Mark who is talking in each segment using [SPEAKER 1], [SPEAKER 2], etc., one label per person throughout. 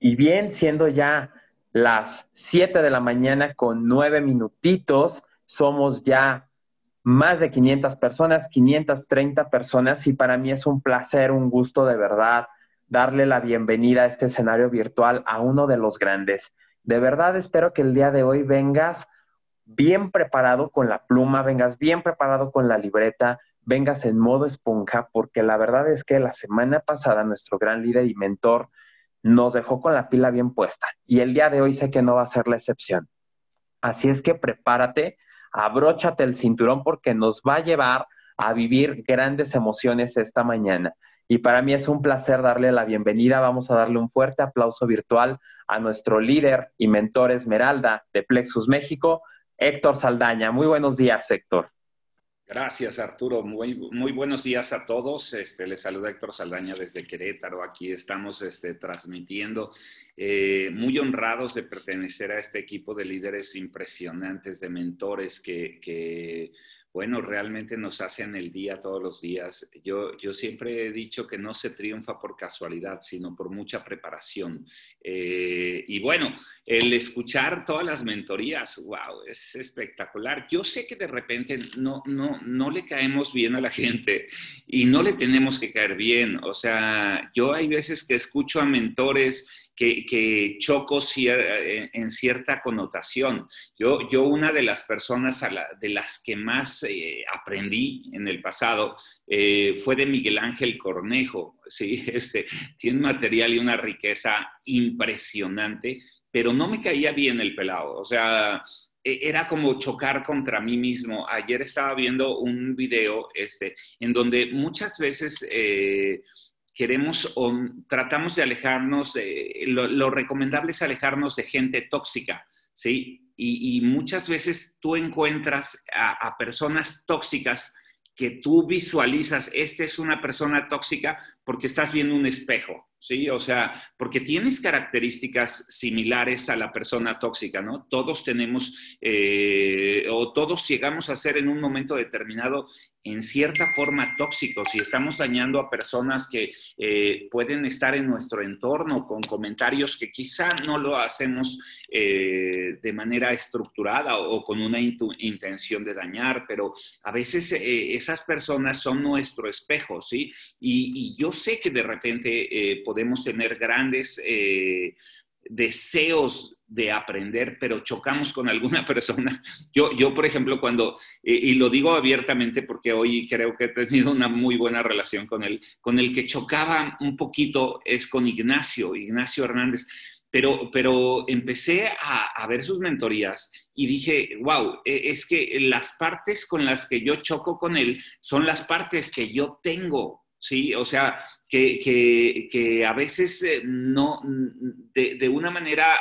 [SPEAKER 1] Y bien, siendo ya las 7 de la mañana con 9 minutitos, somos ya más de 500 personas, 530 personas, y para mí es un placer, un gusto de verdad darle la bienvenida a este escenario virtual a uno de los grandes. De verdad espero que el día de hoy vengas bien preparado con la pluma, vengas bien preparado con la libreta, vengas en modo esponja, porque la verdad es que la semana pasada nuestro gran líder y mentor nos dejó con la pila bien puesta y el día de hoy sé que no va a ser la excepción. Así es que prepárate, abróchate el cinturón porque nos va a llevar a vivir grandes emociones esta mañana. Y para mí es un placer darle la bienvenida. Vamos a darle un fuerte aplauso virtual a nuestro líder y mentor Esmeralda de Plexus México, Héctor Saldaña. Muy buenos días, Héctor.
[SPEAKER 2] Gracias, Arturo. Muy, muy buenos días a todos. Este, les saluda Héctor Saldaña desde Querétaro. Aquí estamos este, transmitiendo. Eh, muy honrados de pertenecer a este equipo de líderes impresionantes, de mentores que, que bueno, realmente nos hacen el día todos los días. Yo, yo siempre he dicho que no se triunfa por casualidad, sino por mucha preparación. Eh, y bueno, el escuchar todas las mentorías, wow, es espectacular. Yo sé que de repente no, no, no le caemos bien a la gente y no le tenemos que caer bien. O sea, yo hay veces que escucho a mentores que, choco en cierta connotación. Yo, yo una de las personas de las que más eh, aprendí en el pasado eh, fue de Miguel Ángel Cornejo. ¿sí? Este, tiene un material y una riqueza impresionante, pero no me caía bien el pelado. O sea, e, era como chocar contra mí mismo. Ayer estaba viendo un video este, en donde muchas veces... Eh, queremos o tratamos de alejarnos, de, lo, recomendable es alejarnos de gente tóxica, ¿sí? Y, muchas veces tú encuentras a, personas tóxicas que tú visualizas, esta es una persona tóxica porque estás viendo un espejo, ¿sí? O sea, porque tienes características similares a la persona tóxica, ¿no? Todos tenemos eh, o todos llegamos a ser en un momento determinado en cierta forma tóxicos y estamos dañando a personas que eh, pueden estar en nuestro entorno con comentarios que quizá no lo hacemos eh, de manera estructurada o, con una intención de dañar, pero a veces esas personas son nuestro espejo, ¿sí? Y, y yo sé que de repente eh, podemos tener grandes eh, deseos de aprender, pero chocamos con alguna persona. Yo, yo por ejemplo, cuando, eh, y lo digo abiertamente porque hoy creo que he tenido una muy buena relación con él, con el que chocaba un poquito es con Ignacio, Ignacio Hernández. Pero, pero empecé a, a, ver sus mentorías y dije, wow, e, es que las partes con las que yo choco con él son las partes que yo tengo ¿sí? O sea, que, a veces eh, no, de, de, una manera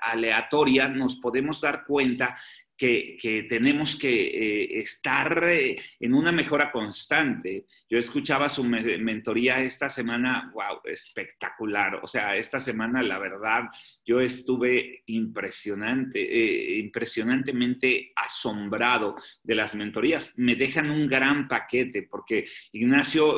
[SPEAKER 2] aleatoria nos podemos dar cuenta que, tenemos que eh, estar eh, en una mejora constante. Yo escuchaba su mentoría esta semana, wow, espectacular. O sea, esta semana, la verdad, yo estuve impresionante, eh, impresionantemente asombrado de las mentorías. Me dejan un gran paquete porque Ignacio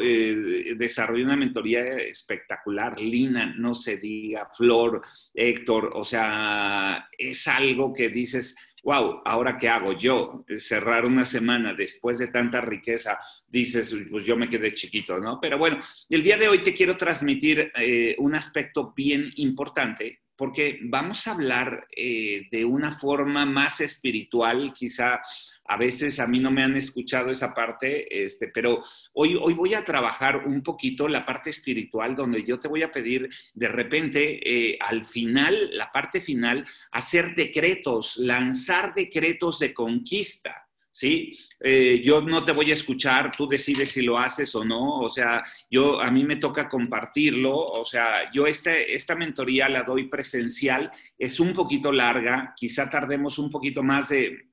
[SPEAKER 2] desarrolló una mentoría espectacular. Lina, no se diga, Flor, Héctor, o sea, es algo que dices, wow, ahora qué hago yo, cerrar una semana después de tanta riqueza, dices, pues yo me quedé chiquito, ¿no? Pero bueno, el día de hoy te quiero transmitir eh, un aspecto bien importante porque vamos a hablar eh, de una forma más espiritual, quizá a veces a mí no me han escuchado esa parte, este, pero hoy, hoy voy a trabajar un poquito la parte espiritual, donde yo te voy a pedir de repente, eh, al final, la parte final, hacer decretos, lanzar decretos de conquista. ¿Sí? Eh, yo no te voy a escuchar, tú decides si lo haces o no, o sea, yo a mí me toca compartirlo, o sea, yo este, esta mentoría la doy presencial, es un poquito larga, quizá tardemos un poquito más de,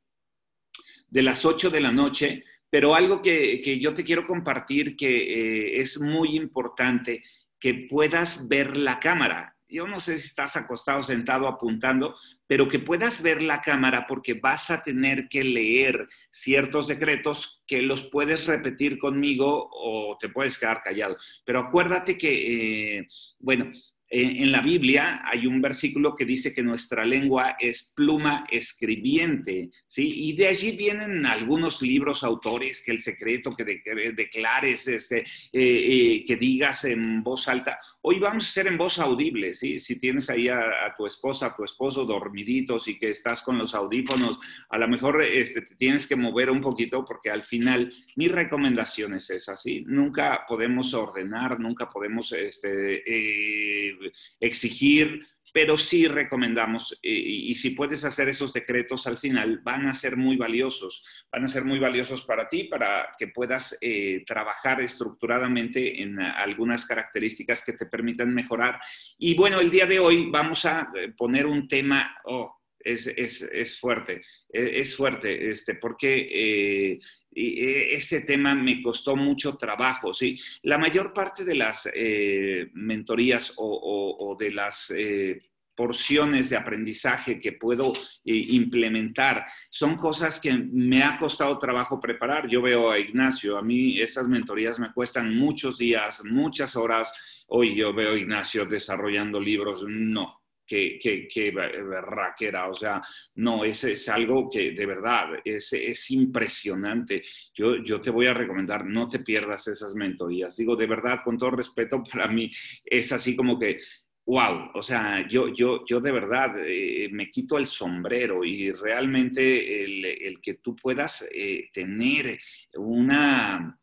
[SPEAKER 2] de las 8 de la noche, pero algo que, yo te quiero compartir que eh, es muy importante, que puedas ver la cámara yo no sé si estás acostado, sentado, apuntando, pero que puedas ver la cámara porque vas a tener que leer ciertos decretos que los puedes repetir conmigo o te puedes quedar callado. Pero acuérdate que, eh, bueno, en, la Biblia hay un versículo que dice que nuestra lengua es pluma escribiente, ¿sí? Y de allí vienen algunos libros, autores, que el secreto que, declares, este, eh, eh, que digas en voz alta. Hoy vamos a hacer en voz audible, ¿sí? Si tienes ahí a, tu esposa, a tu esposo dormiditos y que estás con los audífonos, a lo mejor este, te tienes que mover un poquito porque al final mi recomendación es esa, ¿sí? Nunca podemos ordenar, nunca podemos este, eh, exigir, pero sí recomendamos, eh, y, si puedes hacer esos decretos al final, van a ser muy valiosos, van a ser muy valiosos para ti, para que puedas eh, trabajar estructuradamente en algunas características que te permitan mejorar. Y bueno, el día de hoy vamos a poner un tema, oh, es, es, es, fuerte, e, es, fuerte, este, porque ese tema me costó mucho trabajo, ¿sí? La mayor parte de las eh, mentorías o, de las... Eh, porciones de aprendizaje que puedo implementar. Son cosas que me ha costado trabajo preparar. Yo veo a Ignacio, a mí estas mentorías me cuestan muchos días, muchas horas. Hoy yo veo a Ignacio desarrollando libros. No, que, que, berraquera. O sea, no, es, es algo que de verdad es, es impresionante. Yo, yo te voy a recomendar, no te pierdas esas mentorías. Digo, de verdad, con todo respeto, para mí es así como que wow, o sea, yo, yo, yo de verdad eh, me quito el sombrero y realmente el, que tú puedas eh, tener una,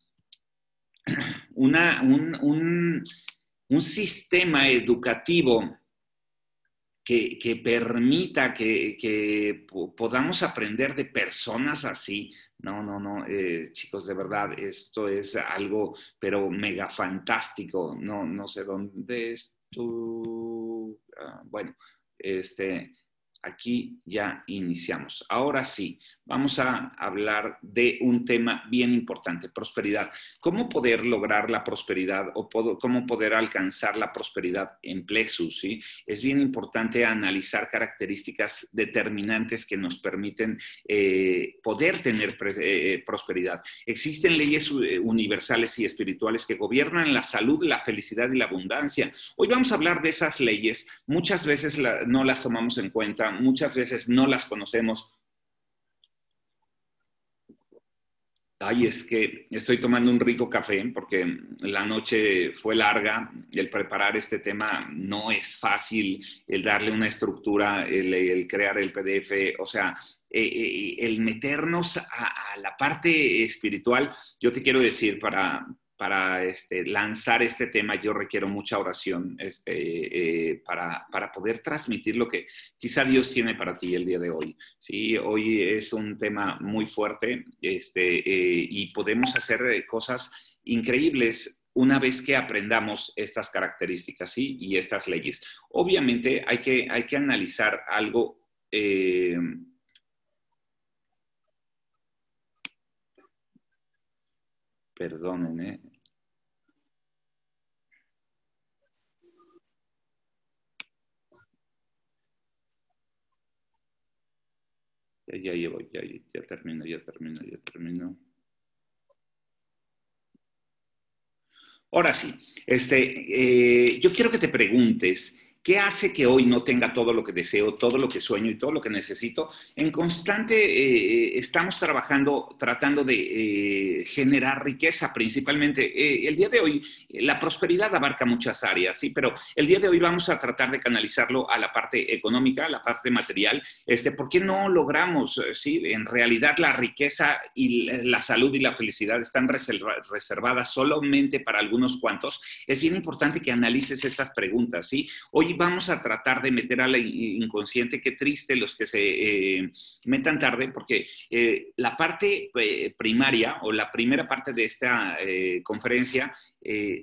[SPEAKER 2] una un, un, un, sistema educativo que, permita que, podamos aprender de personas así. No, no, no, eh, chicos, de verdad, esto es algo, pero mega fantástico. No, no sé dónde es. Ah, bueno, este, aquí ya iniciamos. Ahora sí, vamos a hablar de un tema bien importante, prosperidad. ¿Cómo poder lograr la prosperidad o cómo poder alcanzar la prosperidad en Plexus? ¿sí? Es bien importante analizar características determinantes que nos permiten eh, poder tener eh, prosperidad. Existen leyes eh, universales y espirituales que gobiernan la salud, la felicidad y la abundancia. Hoy vamos a hablar de esas leyes. Muchas veces no las tomamos en cuenta, muchas veces no las conocemos. Ay, es que estoy tomando un rico café porque la noche fue larga el preparar este tema no es fácil, el darle una estructura, el, crear el PDF, o sea, eh, eh, el meternos a, la parte espiritual, yo te quiero decir, para, para este, lanzar este tema yo requiero mucha oración este, eh, para, poder transmitir lo que quizá Dios tiene para ti el día de hoy. ¿sí? Hoy es un tema muy fuerte este, eh, y podemos hacer eh, cosas increíbles una vez que aprendamos estas características ¿sí? y estas leyes. Obviamente hay que, hay que analizar algo. Perdonen, ¿eh? Ya, llevo, ya, ya termino, ya termino, ya termino. Ahora sí, este, eh, yo quiero que te preguntes, ¿Qué hace que hoy no tenga todo lo que deseo, todo lo que sueño y todo lo que necesito? En constante eh, estamos trabajando, tratando de eh, generar riqueza principalmente. Eh, el día de hoy, la prosperidad abarca muchas áreas, sí, pero el día de hoy vamos a tratar de canalizarlo a la parte económica, a la parte material. Este, ¿Por qué no logramos, sí? En realidad la riqueza y la salud y la felicidad están reservadas solamente para algunos cuantos. Es bien importante que analices estas preguntas, ¿sí? Hoy vamos a tratar de meter al inconsciente, qué triste los que se eh, metan tarde, porque eh, la parte eh, primaria o la primera parte de esta conferencia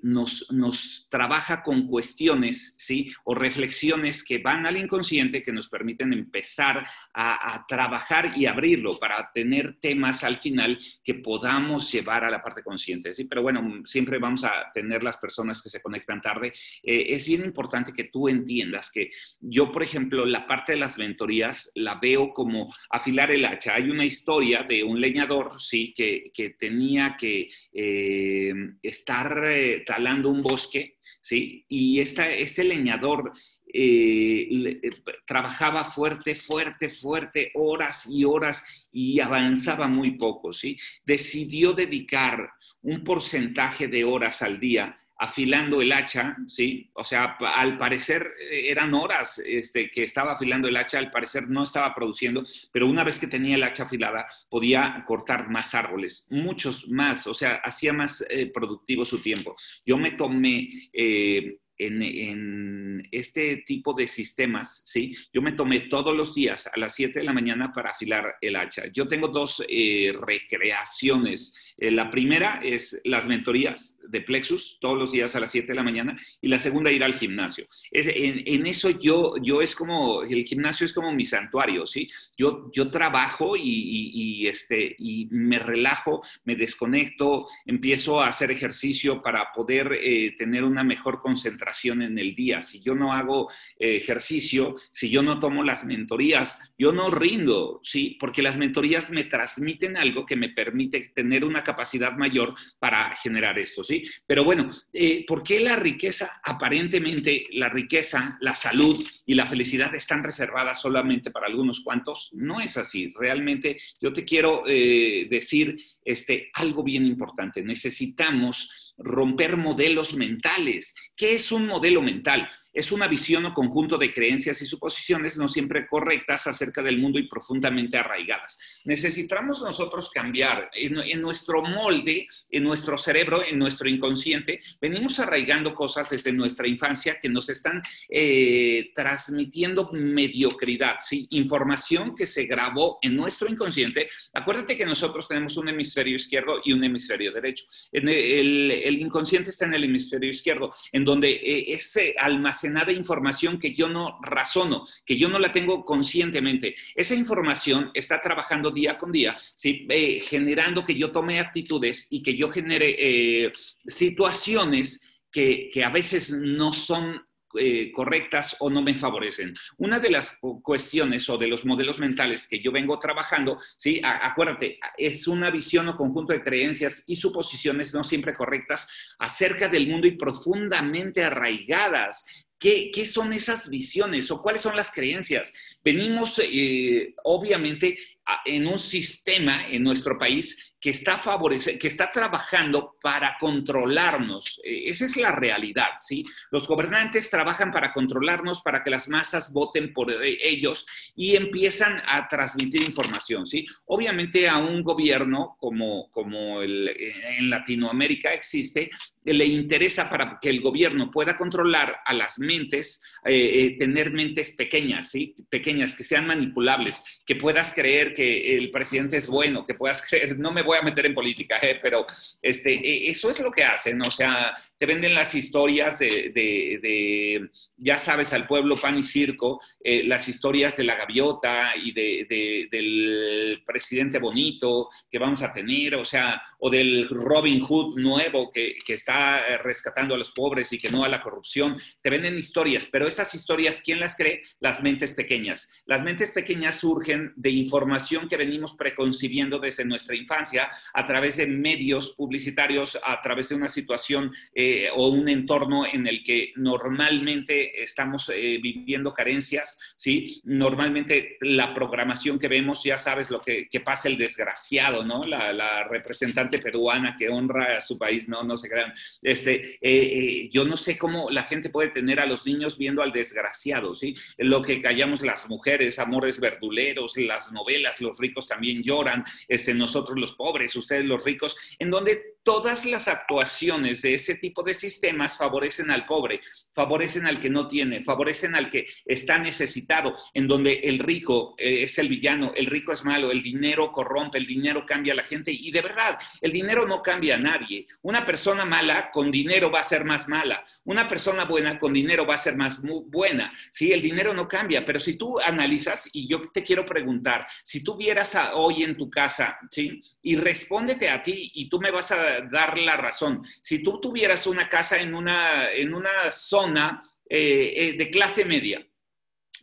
[SPEAKER 2] nos, nos trabaja con cuestiones, ¿sí? O reflexiones que van al inconsciente que nos permiten empezar a, a trabajar y abrirlo para tener temas al final que podamos llevar a la parte consciente, ¿sí? Pero bueno, siempre vamos a tener las personas que se conectan tarde. es bien importante que tú entiendas que yo, por ejemplo, la parte de las mentorías la veo como afilar el hacha. Hay una historia de un leñador, sí, que, tenía que eh, estar eh, talando un bosque, ¿sí? Y este leñador eh, trabajaba fuerte, fuerte, fuerte, horas y horas y avanzaba muy poco, ¿sí? Decidió dedicar un porcentaje de horas al día afilando el hacha, ¿sí? O sea, al parecer eh, eran horas este, que estaba afilando el hacha, al parecer no estaba produciendo, pero una vez que tenía el hacha afilada podía cortar más árboles, muchos más, o sea, hacía más eh, productivo su tiempo. Yo me tomé eh, en, este tipo de sistemas, ¿sí? Yo me tomé todos los días a las 7 de la mañana para afilar el hacha. Yo tengo dos eh, recreaciones. Eh, la primera es las mentorías de Plexus, todos los días a las 7 de la mañana, y la segunda ir al gimnasio. en, eso yo, yo es como, el gimnasio es como mi santuario, ¿sí? Yo, yo trabajo y, este, y me relajo, me desconecto, empiezo a hacer ejercicio para poder eh, tener una mejor concentración en el día, si yo no hago eh, ejercicio, si yo no tomo las mentorías, yo no rindo, ¿sí? Porque las mentorías me transmiten algo que me permite tener una capacidad mayor para generar esto, ¿sí? Pero bueno, eh, ¿por qué la riqueza, aparentemente la riqueza, la salud y la felicidad están reservadas solamente para algunos cuantos? No es así. Realmente yo te quiero eh, decir este, algo bien importante. Necesitamos romper modelos mentales. ¿Qué es un modelo mental? Es una visión o conjunto de creencias y suposiciones no siempre correctas acerca del mundo y profundamente arraigadas. Necesitamos nosotros cambiar en, nuestro molde, en nuestro cerebro, en nuestro inconsciente. Venimos arraigando cosas desde nuestra infancia que nos están eh, transmitiendo mediocridad, ¿sí? información que se grabó en nuestro inconsciente. Acuérdate que nosotros tenemos un hemisferio izquierdo y un hemisferio derecho. el, inconsciente está en el hemisferio izquierdo, en donde eh, ese almacén nada información que yo no razono, que yo no la tengo conscientemente. Esa información está trabajando día con día, ¿sí? Eh, generando que yo tome actitudes y que yo genere eh, situaciones que, a veces no son eh, correctas o no me favorecen. Una de las cuestiones o de los modelos mentales que yo vengo trabajando, ¿sí? acuérdate, es una visión o conjunto de creencias y suposiciones no siempre correctas acerca del mundo y profundamente arraigadas ¿Qué, son esas visiones o cuáles son las creencias? Venimos, eh, obviamente, en un sistema en nuestro país que está, favorece, que está trabajando para controlarnos. E, esa es la realidad, ¿sí? Los gobernantes trabajan para controlarnos, para que las masas voten por e, ellos y empiezan a transmitir información, ¿sí? Obviamente a un gobierno como, como el, en Latinoamérica existe, le interesa para que el gobierno pueda controlar a las mentes, eh, eh, tener mentes pequeñas, ¿sí? Pequeñas, que sean manipulables, que puedas creer que el presidente es bueno, que puedas creer, no me voy a meter en política, ¿eh? pero este, e, eso es lo que hacen, o sea, te venden las historias de, ya sabes, al pueblo pan y circo, eh, las historias de la gaviota y de, del presidente bonito que vamos a tener, o sea, o del Robin Hood nuevo que, que está eh, rescatando a los pobres y que no a la corrupción. Te venden historias, pero esas historias, ¿quién las cree? Las mentes pequeñas. Las mentes pequeñas surgen de información que venimos preconcibiendo desde nuestra infancia a través de medios publicitarios, a través de una situación eh, o un entorno en el que normalmente estamos eh, viviendo carencias, ¿sí? Normalmente la programación que vemos, ya sabes lo que, pasa el desgraciado, ¿no? La, representante peruana que honra a su país, no, no se crean. Este, eh, yo no sé cómo la gente puede tener a los niños viendo al desgraciado, ¿sí? Lo que callamos las mujeres, amores verduleros, las novelas, los ricos también lloran, este, nosotros los pobres, ustedes los ricos, en donde todas las actuaciones de ese tipo de sistemas favorecen al pobre, favorecen al que no tiene, favorecen al que está necesitado, en donde el rico eh, es el villano, el rico es malo, el dinero corrompe, el dinero cambia a la gente y de verdad, el dinero no cambia a nadie. Una persona mala con dinero va a ser más mala, una persona buena con dinero va a ser más buena. Sí, el dinero no cambia, pero si tú analizas, y yo te quiero preguntar, si tú vieras hoy en tu casa, ¿sí? Y respóndete a ti y tú me vas a dar la razón. Si tú tuvieras una casa en una, en una zona eh, eh, de clase media,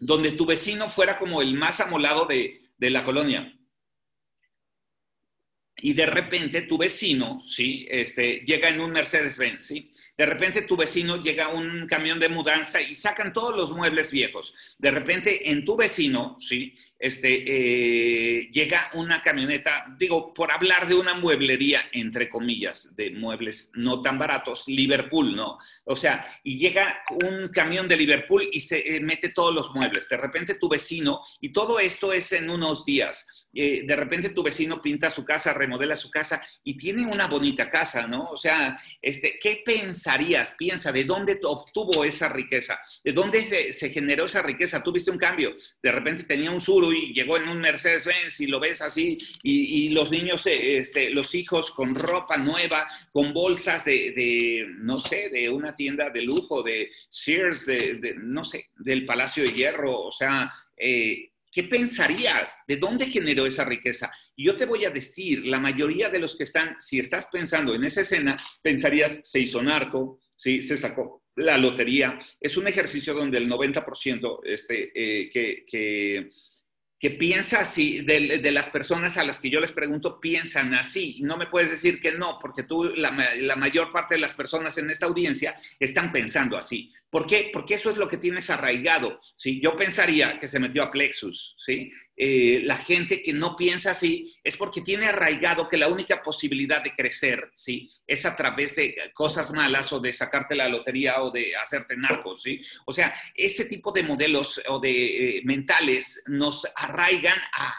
[SPEAKER 2] donde tu vecino fuera como el más amolado de, de la colonia, y de repente tu vecino, ¿sí? Este, llega en un Mercedes-Benz, ¿sí? De repente tu vecino llega un camión de mudanza y sacan todos los muebles viejos. De repente en tu vecino, ¿sí? Este, eh, llega una camioneta, digo, por hablar de una mueblería, entre comillas, de muebles no tan baratos, Liverpool, ¿no? O sea, y llega un camión de Liverpool y se eh, mete todos los muebles. De repente tu vecino, y todo esto es en unos días, eh, de repente tu vecino pinta su casa, remodela su casa y tiene una bonita casa, ¿no? O sea, este, ¿qué pensarías? Piensa, ¿de dónde obtuvo esa riqueza? ¿De dónde se, generó esa riqueza? Tuviste un cambio. De repente tenía un Zuru y llegó en un Mercedes-Benz y lo ves así y, los niños, eh, este, los hijos con ropa nueva, con bolsas de, no sé, de una tienda de lujo, de Sears, de, no sé, del Palacio de Hierro, o sea... Eh, ¿Qué pensarías? ¿De dónde generó esa riqueza? Yo te voy a decir, la mayoría de los que están, si estás pensando en esa escena, pensarías, se hizo narco, ¿sí? se sacó la lotería. Es un ejercicio donde el 90% este, eh, que que piensa así, de, las personas a las que yo les pregunto, piensan así. No me puedes decir que no, porque tú, la, la, mayor parte de las personas en esta audiencia están pensando así. ¿Por qué? Porque eso es lo que tienes arraigado. ¿sí? Yo pensaría que se metió a Plexus, ¿sí? Eh, la gente que no piensa así es porque tiene arraigado que la única posibilidad de crecer, ¿sí? Es a través de cosas malas o de sacarte la lotería o de hacerte narcos, ¿sí? O sea, ese tipo de modelos o de eh, mentales nos arraigan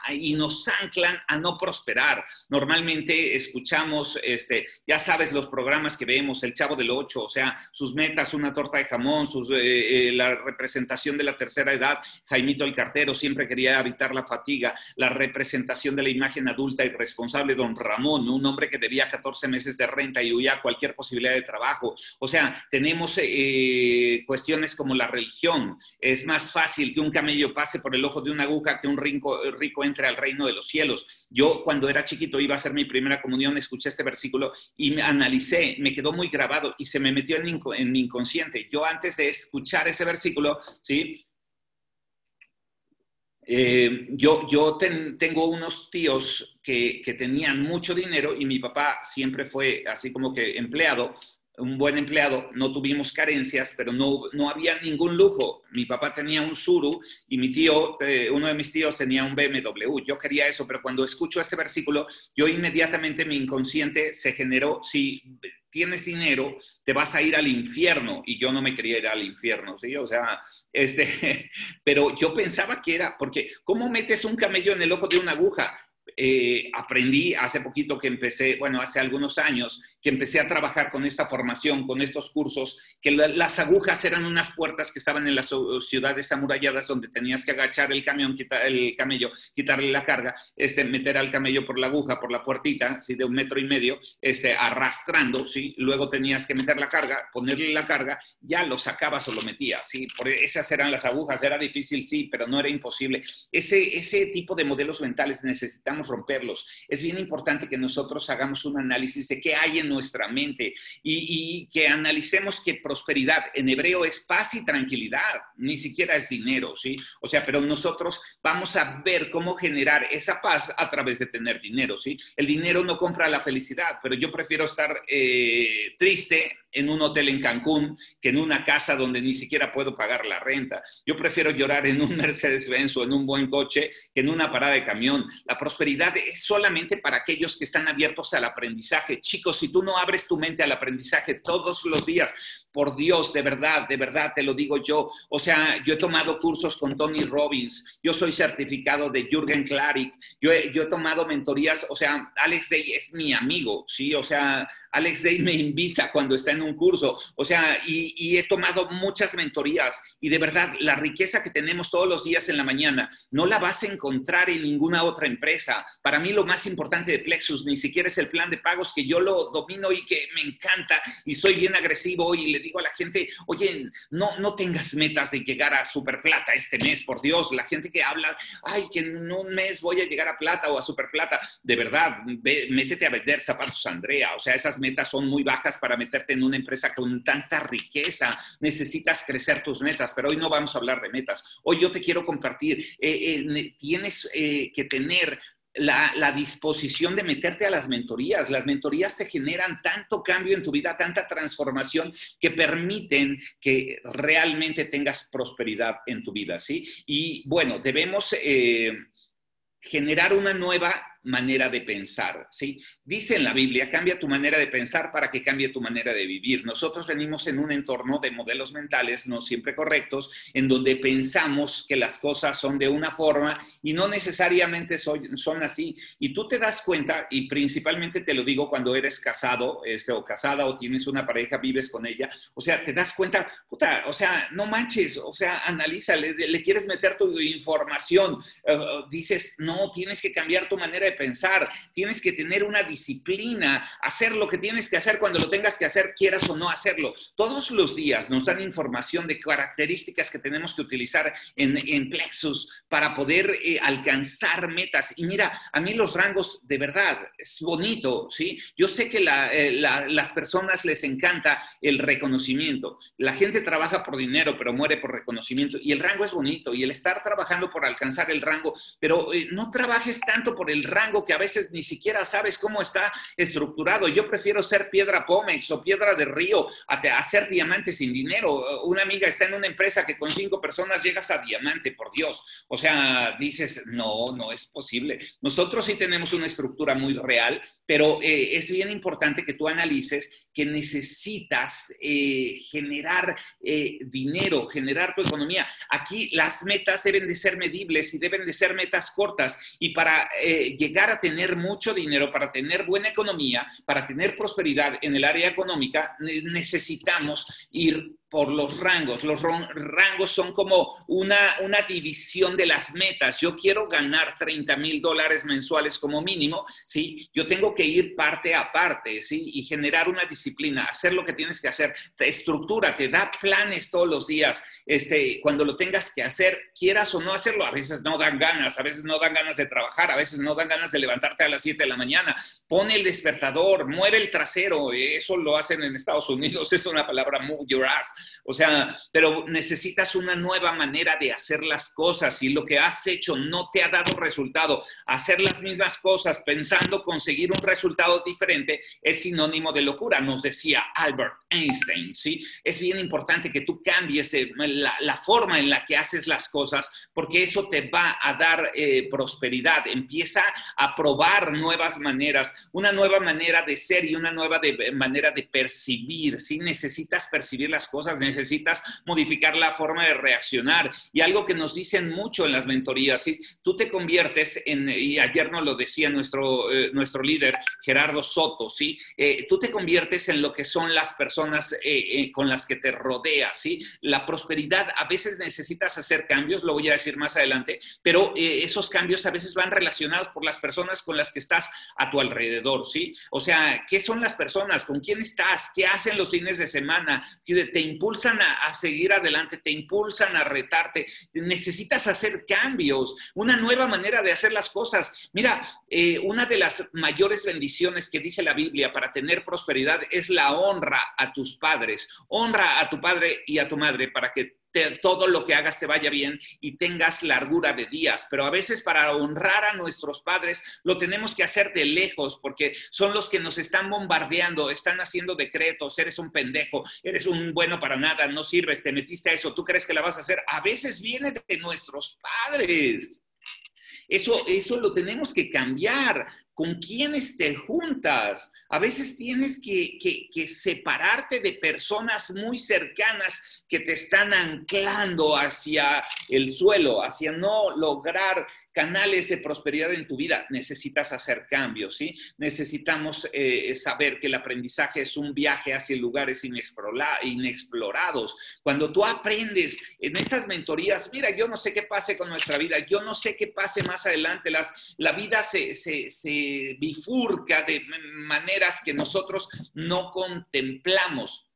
[SPEAKER 2] y nos anclan a no prosperar. Normalmente escuchamos, este, ya sabes, los programas que vemos, El Chavo del Ocho, o sea, sus metas, una torta de jamón, sus, eh, la representación de la tercera edad, Jaimito el Cartero siempre quería evitar la fatiga, la representación de la imagen adulta y responsable, don Ramón, un hombre que debía 14 meses de renta y huía a cualquier posibilidad de trabajo. O sea, tenemos eh, cuestiones como la religión. Es más fácil que un camello pase por el ojo de una aguja que un rico, rico entre al reino de los cielos. Yo cuando era chiquito iba a hacer mi primera comunión, escuché este versículo y me analicé, me quedó muy grabado y se me metió en, en mi inconsciente. Yo antes de escuchar ese versículo, ¿sí? Eh, yo yo tengo unos tíos que, que, tenían mucho dinero y mi papá siempre fue así como que empleado, un buen empleado, no tuvimos carencias, pero no, no había ningún lujo. Mi papá tenía un Suru y mi tío, eh, uno de mis tíos tenía un BMW. Yo quería eso, pero cuando escucho este versículo, yo inmediatamente mi inconsciente se generó, si tienes dinero, te vas a ir al infierno. Y yo no me quería ir al infierno, ¿sí? O sea, este, pero yo pensaba que era, porque ¿cómo metes un camello en el ojo de una aguja? Eh, aprendí hace poquito que empecé, bueno, hace algunos años, que empecé a trabajar con esta formación, con estos cursos, que las agujas eran unas puertas que estaban en las ciudades amuralladas donde tenías que agachar el camión, quitar, el camello, quitarle la carga, este, meter al camello por la aguja, por la puertita, ¿sí? de un metro y medio, este, arrastrando, ¿sí? luego tenías que meter la carga, ponerle la carga, ya lo sacabas o lo metías, ¿sí? Por esas eran las agujas, era difícil, sí, pero no era imposible. Ese, ese tipo de modelos mentales necesitamos romperlos. Es bien importante que nosotros hagamos un análisis de qué hay en nuestra mente y, que analicemos que prosperidad en hebreo es paz y tranquilidad, ni siquiera es dinero, ¿sí? O sea, pero nosotros vamos a ver cómo generar esa paz a través de tener dinero, ¿sí? El dinero no compra la felicidad, pero yo prefiero estar eh, triste en un hotel en Cancún que en una casa donde ni siquiera puedo pagar la renta. Yo prefiero llorar en un Mercedes-Benz o en un buen coche que en una parada de camión. La prosperidad es solamente para aquellos que están abiertos al aprendizaje. Chicos, si tú no abres tu mente al aprendizaje todos los días, por Dios, de verdad, de verdad te lo digo yo. O sea, yo he tomado cursos con Tony Robbins, yo soy certificado de Jürgen Klarik, yo he, yo he tomado mentorías, o sea, Alex Day es mi amigo, ¿sí? O sea, Alex Day me invita cuando está en un curso, o sea, y, he tomado muchas mentorías y de verdad la riqueza que tenemos todos los días en la mañana no la vas a encontrar en ninguna otra empresa. Para mí lo más importante de Plexus ni siquiera es el plan de pagos que yo lo domino y que me encanta y soy bien agresivo y le digo a la gente, oye, no, no tengas metas de llegar a superplata este mes, por Dios, la gente que habla, ay, que en un mes voy a llegar a plata o a superplata, de verdad, métete a vender zapatos Andrea, o sea, esas metas son muy bajas para meterte en una empresa con tanta riqueza. Necesitas crecer tus metas, pero hoy no vamos a hablar de metas. Hoy yo te quiero compartir, eh, eh, tienes eh, que tener la, disposición de meterte a las mentorías. Las mentorías te generan tanto cambio en tu vida, tanta transformación que permiten que realmente tengas prosperidad en tu vida, ¿sí? Y bueno, debemos eh, generar una nueva manera de pensar, ¿sí? Dice en la Biblia, cambia tu manera de pensar para que cambie tu manera de vivir. Nosotros venimos en un entorno de modelos mentales no siempre correctos, en donde pensamos que las cosas son de una forma y no necesariamente son, así. Y tú te das cuenta, y principalmente te lo digo cuando eres casado este, o casada o tienes una pareja, vives con ella, o sea, te das cuenta, puta, o sea, no manches, o sea, analiza, le, quieres meter tu información, eh, dices, no, tienes que cambiar tu manera de pensar, tienes que tener una disciplina, hacer lo que tienes que hacer cuando lo tengas que hacer, quieras o no hacerlo. Todos los días nos dan información de características que tenemos que utilizar en, en Plexus para poder eh, alcanzar metas. Y mira, a mí los rangos, de verdad, es bonito, ¿sí? Yo sé que eh, las personas les encanta el reconocimiento. La gente trabaja por dinero, pero muere por reconocimiento. Y el rango es bonito. Y el estar trabajando por alcanzar el rango, pero eh, no trabajes tanto por el rango que a veces ni siquiera sabes cómo está estructurado. Yo prefiero ser piedra Pómex o piedra de río a, hacer diamante sin dinero. Una amiga está en una empresa que con cinco personas llegas a diamante, por Dios. O sea, dices, no, no es posible. Nosotros sí tenemos una estructura muy real, pero eh, es bien importante que tú analices que necesitas eh, generar eh, dinero, generar tu economía. Aquí las metas deben de ser medibles y deben de ser metas cortas. Y para llegar a tener mucho dinero, para tener buena economía, para tener prosperidad en el área económica, necesitamos ir por los rangos. Los rangos son como una, una división de las metas. Yo quiero ganar 30 mil dólares mensuales como mínimo, ¿sí? Yo tengo que ir parte a parte, ¿sí? Y generar una disciplina, hacer lo que tienes que hacer. Te estructura, te da planes todos los días. Este, cuando lo tengas que hacer, quieras o no hacerlo, a veces no dan ganas, a veces no dan ganas de trabajar, a veces no dan ganas de levantarte a las 7 de la mañana. Pone el despertador, mueve el trasero. Eso lo hacen en Estados Unidos, es una palabra move your ass o sea, pero necesitas una nueva manera de hacer las cosas y lo que has hecho no te ha dado resultado. Hacer las mismas cosas pensando conseguir un resultado diferente es sinónimo de locura, nos decía Albert Einstein, ¿sí? Es bien importante que tú cambies la, forma en la que haces las cosas porque eso te va a dar eh, prosperidad. Empieza a probar nuevas maneras, una nueva manera de ser y una nueva manera de percibir, ¿sí? Necesitas percibir las cosas, necesitas modificar la forma de reaccionar. Y algo que nos dicen mucho en las mentorías, ¿sí? tú te conviertes en, y ayer nos lo decía nuestro, eh, nuestro líder Gerardo Soto, ¿sí? Eh, tú te conviertes en lo que son las personas eh, con las que te rodeas, ¿sí? La prosperidad, a veces necesitas hacer cambios, lo voy a decir más adelante, pero esos cambios a veces van relacionados por las personas con las que estás a tu alrededor, ¿sí? O sea, ¿qué son las personas? ¿Con quién estás? ¿Qué hacen los fines de semana? ¿Te impulsan a, seguir adelante, te impulsan a retarte. Necesitas hacer cambios, una nueva manera de hacer las cosas. Mira, eh, una de las mayores bendiciones que dice la Biblia para tener prosperidad es la honra a tus padres. Honra a tu padre y a tu madre para que todo lo que hagas te vaya bien y tengas largura de días. Pero a veces para honrar a nuestros padres lo tenemos que hacer de lejos porque son los que nos están bombardeando, están haciendo decretos, eres un pendejo, eres un bueno para nada, no sirves, te metiste a eso, tú crees que la vas a hacer. A veces viene de nuestros padres. Eso, eso lo tenemos que cambiar con quiénes te juntas. A veces tienes que, separarte de personas muy cercanas que te están anclando hacia el suelo, hacia no lograr canales de prosperidad en tu vida, necesitas hacer cambios, ¿sí? Necesitamos eh, saber que el aprendizaje es un viaje hacia lugares inexplorados. Cuando tú aprendes en estas mentorías, mira, yo no sé qué pase con nuestra vida, yo no sé qué pase más adelante, las, la vida se, se bifurca de maneras que nosotros no contemplamos.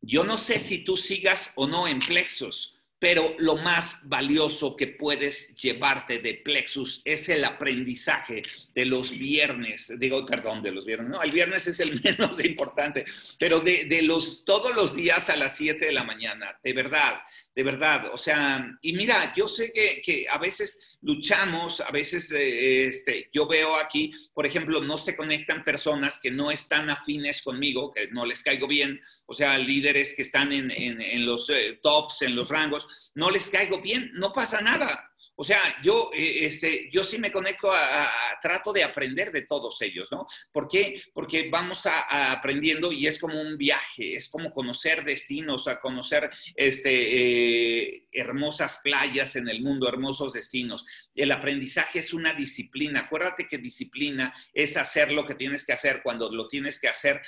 [SPEAKER 2] Yo no sé si tú sigas o no en plexos, pero lo más valioso que puedes llevarte de Plexus es el aprendizaje de los viernes, digo, perdón, de los viernes, no, el viernes es el menos importante, pero de, los todos los días a las 7 de la mañana, de verdad, de verdad. O sea, y mira, yo sé que, a veces luchamos, a veces eh, este, yo veo aquí, por ejemplo, no se conectan personas que no están afines conmigo, que no les caigo bien, o sea, líderes que están en, los eh, tops, en los rangos, no les caigo bien, no pasa nada. O sea, yo, eh, este, yo sí me conecto a, trato de aprender de todos ellos, ¿no? ¿Por qué? Porque vamos a, aprendiendo y es como un viaje, es como conocer destinos, a conocer este, eh, hermosas playas en el mundo, hermosos destinos. El aprendizaje es una disciplina. Acuérdate que disciplina es hacer lo que tienes que hacer cuando lo tienes que hacer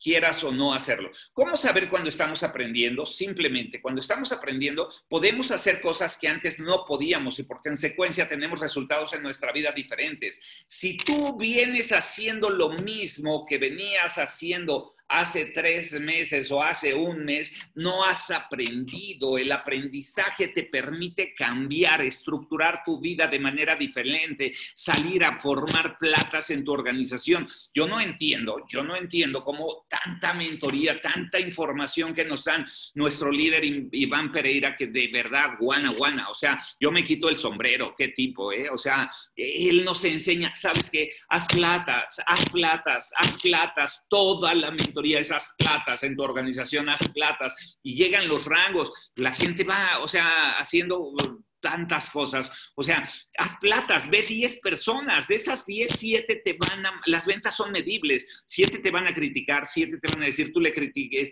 [SPEAKER 2] quieras o no hacerlo. ¿Cómo saber cuando estamos aprendiendo? Simplemente, cuando estamos aprendiendo, podemos hacer cosas que antes no podíamos y por consecuencia tenemos resultados en nuestra vida diferentes. Si tú vienes haciendo lo mismo que venías haciendo hace tres meses o hace un mes, no has aprendido. El aprendizaje te permite cambiar, estructurar tu vida de manera diferente, salir a formar platas en tu organización. Yo no entiendo, yo no entiendo cómo tanta mentoría, tanta información que nos dan nuestro líder Iván Pereira, que de verdad, guana, guana, o sea, yo me quito el sombrero, qué tipo, ¿eh? O sea, él nos enseña, ¿sabes qué? Haz platas, haz platas, haz platas, toda la mentoría esas platas en tu organización, haz platas y llegan los rangos, la gente va, o sea, haciendo tantas cosas. O sea, haz platas, ve 10 personas, de esas 10, 7 te van a, las ventas son medibles, 7 te van a criticar, 7 te van a decir, tú le,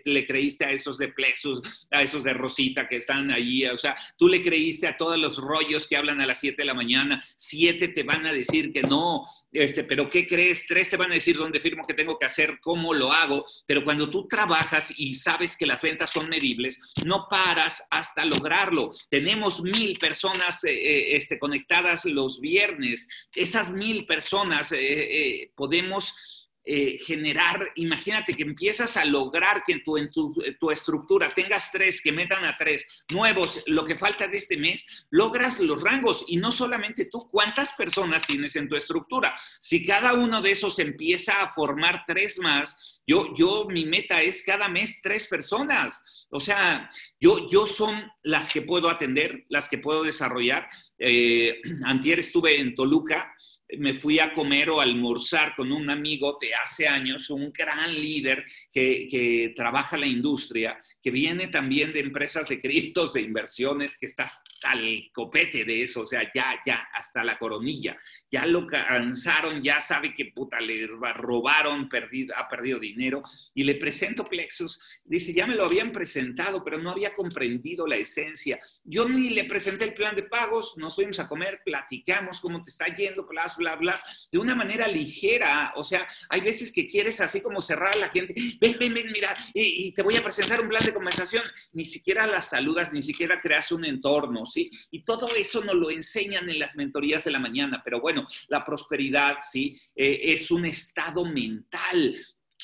[SPEAKER 2] le creíste a esos de Plexus, a esos de Rosita que están allí, o sea, tú le creíste a todos los rollos que hablan a las 7 de la mañana, 7 te van a decir que no, este, pero ¿qué crees? 3 te van a decir dónde firmo que tengo que hacer, cómo lo hago, pero cuando tú trabajas y sabes que las ventas son medibles, no paras hasta lograrlo. Tenemos mil personas personas eh, eh, este, conectadas los viernes. Esas mil personas eh, generar, imagínate que empiezas a lograr que en tu, en tu, estructura tengas tres, que metan a tres nuevos, lo que falta de este mes, logras los rangos y no solamente tú, ¿cuántas personas tienes en tu estructura? Si cada uno de esos empieza a formar tres más, yo, yo, mi meta es cada mes tres personas. O sea, yo, yo son las que puedo atender, las que puedo desarrollar. Eh, antier estuve en Toluca, me fui a comer o almorzar con un amigo de hace años, un gran líder que, trabaja la industria, que viene también de empresas de créditos, de inversiones, que está hasta copete de eso, o sea, ya, ya, hasta la coronilla ya lo cansaron, ya sabe que puta le robaron, ha perdido dinero. Y le presento Plexus. Dice, ya me lo habían presentado, pero no había comprendido la esencia. Yo ni le presenté el plan de pagos, nos fuimos a comer, platicamos cómo te está yendo, bla, bla, de una manera ligera. O sea, hay veces que quieres así como cerrar a la gente. Ven, ven, ven, mira, y, y te voy a presentar un plan de conversación. Ni siquiera las saludas, ni siquiera creas un entorno, ¿sí? Y todo eso nos lo enseñan en las mentorías de la mañana. Pero bueno, la prosperidad, ¿sí? Eh, es un estado mental.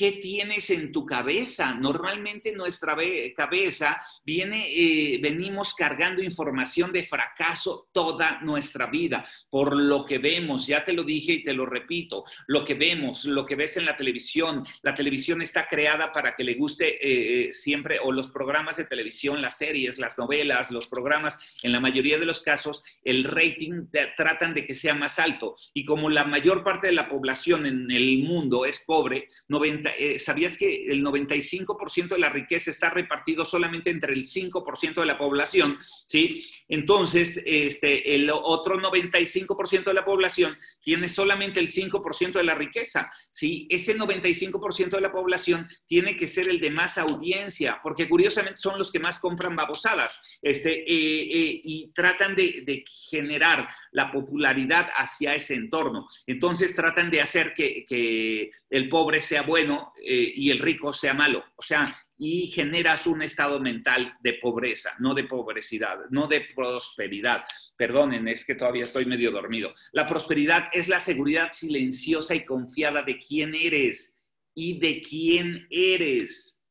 [SPEAKER 2] ¿Qué tienes en tu cabeza? Normalmente nuestra cabeza viene, eh, venimos cargando información de fracaso toda nuestra vida, por lo que vemos, ya te lo dije y te lo repito, lo que vemos, lo que ves en la televisión, la televisión está creada para que le guste eh, eh, siempre, o los programas de televisión, las series, las novelas, los programas, en la mayoría de los casos, el rating tratan de que sea más alto. Y como la mayor parte de la población en el mundo es pobre, 90 eh, ¿sabías que el 95% de la riqueza está repartido solamente entre el 5% de la población? ¿sí? Entonces, este, el otro 95% de la población tiene solamente el 5% de la riqueza. ¿sí? Ese 95% de la población tiene que ser el de más audiencia, porque curiosamente son los que más compran babosadas este, eh, eh, y tratan de, generar la popularidad hacia ese entorno. Entonces tratan de hacer que el pobre sea bueno eh, y el rico sea malo. O sea, y generas un estado mental de pobreza, no de pobrecidad, no de prosperidad. Perdonen, es que todavía estoy medio dormido. La prosperidad es la seguridad silenciosa y confiada de quién eres y de quién eres.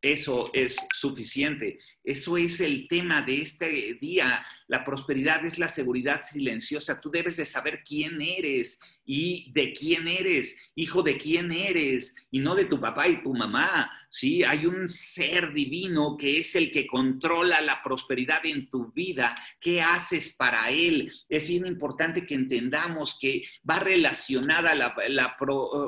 [SPEAKER 2] eso es suficiente. Eso es el tema de este día. La prosperidad es la seguridad silenciosa. Tú debes de saber quién eres y de quién eres, hijo de quién eres, y no de tu papá y tu mamá. Sí, hay un ser divino que es el que controla la prosperidad en tu vida. ¿Qué haces para él? Es bien importante que entendamos que va relacionada la,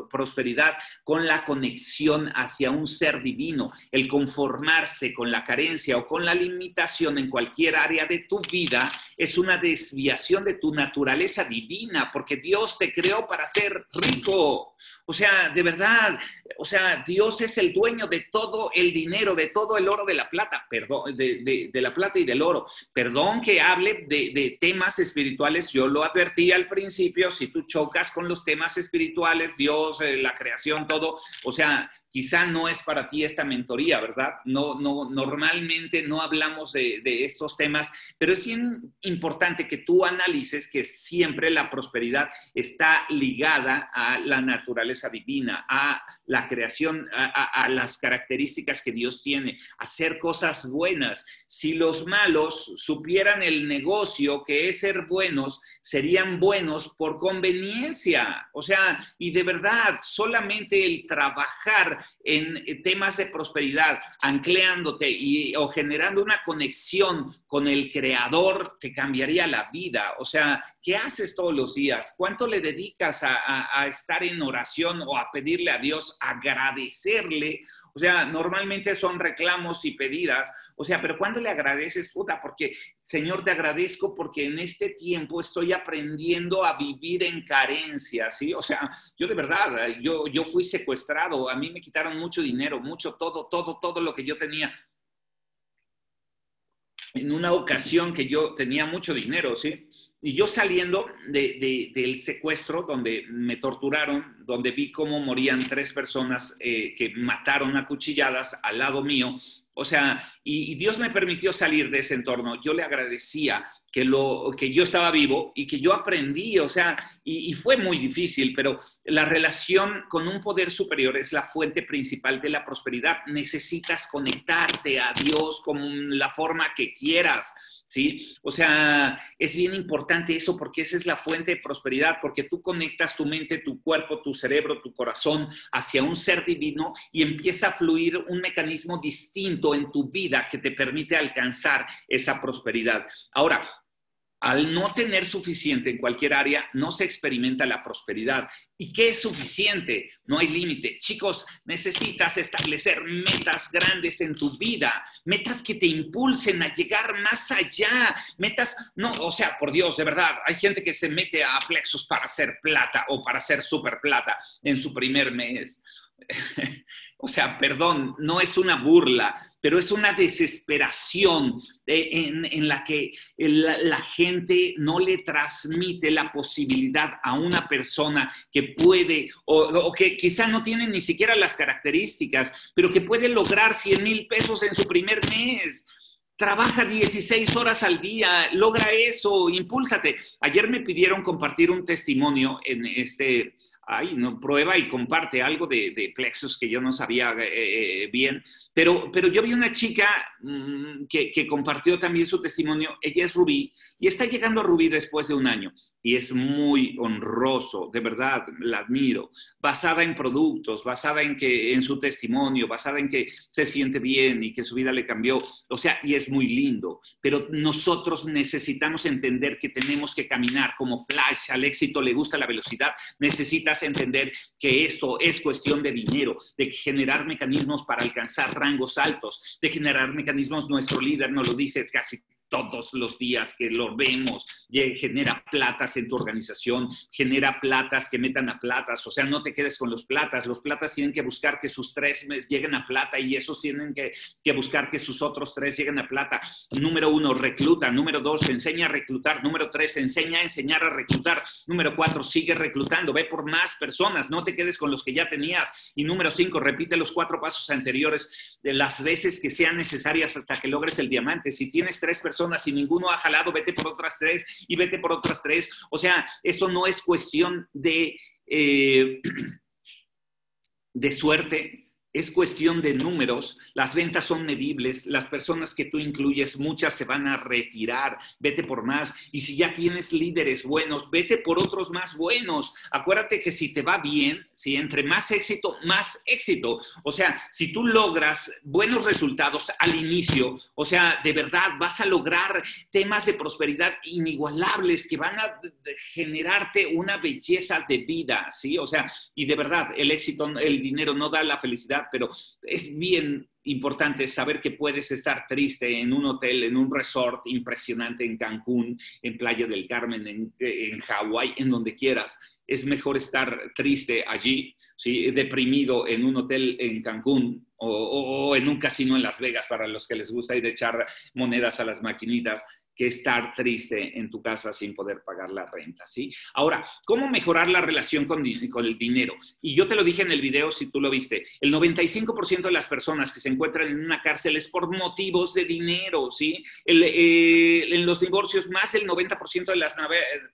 [SPEAKER 2] prosperidad con la conexión hacia un ser divino, el conformarse con la carencia con la limitación en cualquier área de tu vida es una desviación de tu naturaleza divina, porque Dios te creó para ser rico. O sea, de verdad, o sea, Dios es el dueño de todo el dinero, de todo el oro de la plata, perdón, de, la plata y del oro. Perdón que hable de, temas espirituales, yo lo advertí al principio, si tú chocas con los temas espirituales, Dios, eh, la creación, todo, o sea, quizá no es para ti esta mentoría, ¿verdad? No, no, normalmente no hablamos de, de, estos temas, pero es bien importante que tú analices que siempre la prosperidad está ligada a la naturaleza divina, a la creación, a, las características que Dios tiene, hacer cosas buenas. Si los malos supieran el negocio que es ser buenos, serían buenos por conveniencia. O sea, y de verdad, solamente el trabajar en temas de prosperidad, ancleándote y, o generando una conexión con el creador, te cambiaría la vida. O sea, ¿qué haces todos los días? ¿Cuánto le dedicas a estar en oración o a pedirle a Dios, agradecerle? O sea, normalmente son reclamos y pedidas. O sea, pero cuando le agradeces, puta, porque Señor, te agradezco porque en este tiempo estoy aprendiendo a vivir en carencia, ¿sí? O sea, yo de verdad, yo, yo fui secuestrado, a mí me quitaron mucho dinero, mucho, todo, todo, todo lo que yo tenía. En una ocasión que yo tenía mucho dinero, ¿sí? Y yo saliendo del secuestro, donde me torturaron, donde vi cómo morían tres personas eh, que mataron a cuchilladas al lado mío, o sea, y, Dios me permitió salir de ese entorno. Yo le agradecía que, lo, que yo estaba vivo y que yo aprendí, o sea, y, fue muy difícil, pero la relación con un poder superior es la fuente principal de la prosperidad. Necesitas conectarte a Dios con la forma que quieras, ¿sí? O sea, es bien importante eso porque esa es la fuente de prosperidad, porque tú conectas tu mente, tu cuerpo, tu cerebro, tu corazón hacia un ser divino y empieza a fluir un mecanismo distinto en tu vida que te permite alcanzar esa prosperidad. Ahora, al no tener suficiente en cualquier área, no se experimenta la prosperidad. ¿Y qué es suficiente? No hay límite. Chicos, necesitas establecer metas grandes en tu vida, metas que te impulsen a llegar más allá, metas, no, o sea, por Dios, de verdad, hay gente que se mete a plexos para hacer plata o para hacer super plata en su primer mes. o sea, perdón, no es una burla, pero es una desesperación en, la que la, gente no le transmite la posibilidad a una persona que puede, o, que quizá no tiene ni siquiera las características, pero que puede lograr 100 mil pesos en su primer mes. Trabaja 16 horas al día, logra eso, impúlsate. Ayer me pidieron compartir un testimonio en este ay, no, prueba y comparte algo de, plexos que yo no sabía eh, eh, bien, pero, pero yo vi una chica mm, que, que, compartió también su testimonio, ella es Rubí y está llegando a Rubí después de un año. Y es muy honroso, de verdad, la admiro, basada en productos, basada en que en su testimonio, basada en que se siente bien y que su vida le cambió, o sea, y es muy lindo, pero nosotros necesitamos entender que tenemos que caminar como Flash, al éxito le gusta la velocidad, necesitas entender que esto es cuestión de dinero, de generar mecanismos para alcanzar rangos altos, de generar mecanismos, nuestro líder nos lo dice casi todos los días que lo vemos, genera platas en tu organización, genera platas que metan a platas, o sea, no te quedes con los platas, los platas tienen que buscar que sus tres lleguen a plata y esos tienen que, que buscar que sus otros tres lleguen a plata. Número uno, recluta. Número dos, enseña a reclutar. Número tres, enseña a enseñar a reclutar. Número cuatro, sigue reclutando, ve por más personas, no te quedes con los que ya tenías. Y número cinco, repite los cuatro pasos anteriores de las veces que sean necesarias hasta que logres el diamante. Si tienes tres personas, si ninguno ha jalado, vete por otras tres y vete por otras tres. O sea, eso no es cuestión de, eh, de suerte, es cuestión de números, las ventas son medibles, las personas que tú incluyes, muchas se van a retirar, vete por más. Y si ya tienes líderes buenos, vete por otros más buenos. Acuérdate que si te va bien, si entre más éxito, más éxito. O sea, si tú logras buenos resultados al inicio, o sea, de verdad vas a lograr temas de prosperidad inigualables que van a generarte una belleza de vida, ¿sí? O sea, y de verdad, el éxito, el dinero no da la felicidad pero es bien importante saber que puedes estar triste en un hotel, en un resort impresionante en Cancún, en Playa del Carmen, en, en Hawái, en donde quieras. Es mejor estar triste allí, ¿sí? deprimido en un hotel en Cancún o, o, en un casino en Las Vegas para los que les gusta ir a echar monedas a las maquinitas que estar triste en tu casa sin poder pagar la renta, ¿sí? Ahora, ¿cómo mejorar la relación con, con, el dinero? Y yo te lo dije en el video, si tú lo viste, el 95% de las personas que se encuentran en una cárcel es por motivos de dinero, ¿sí? Eh, en los divorcios, más del 90% de las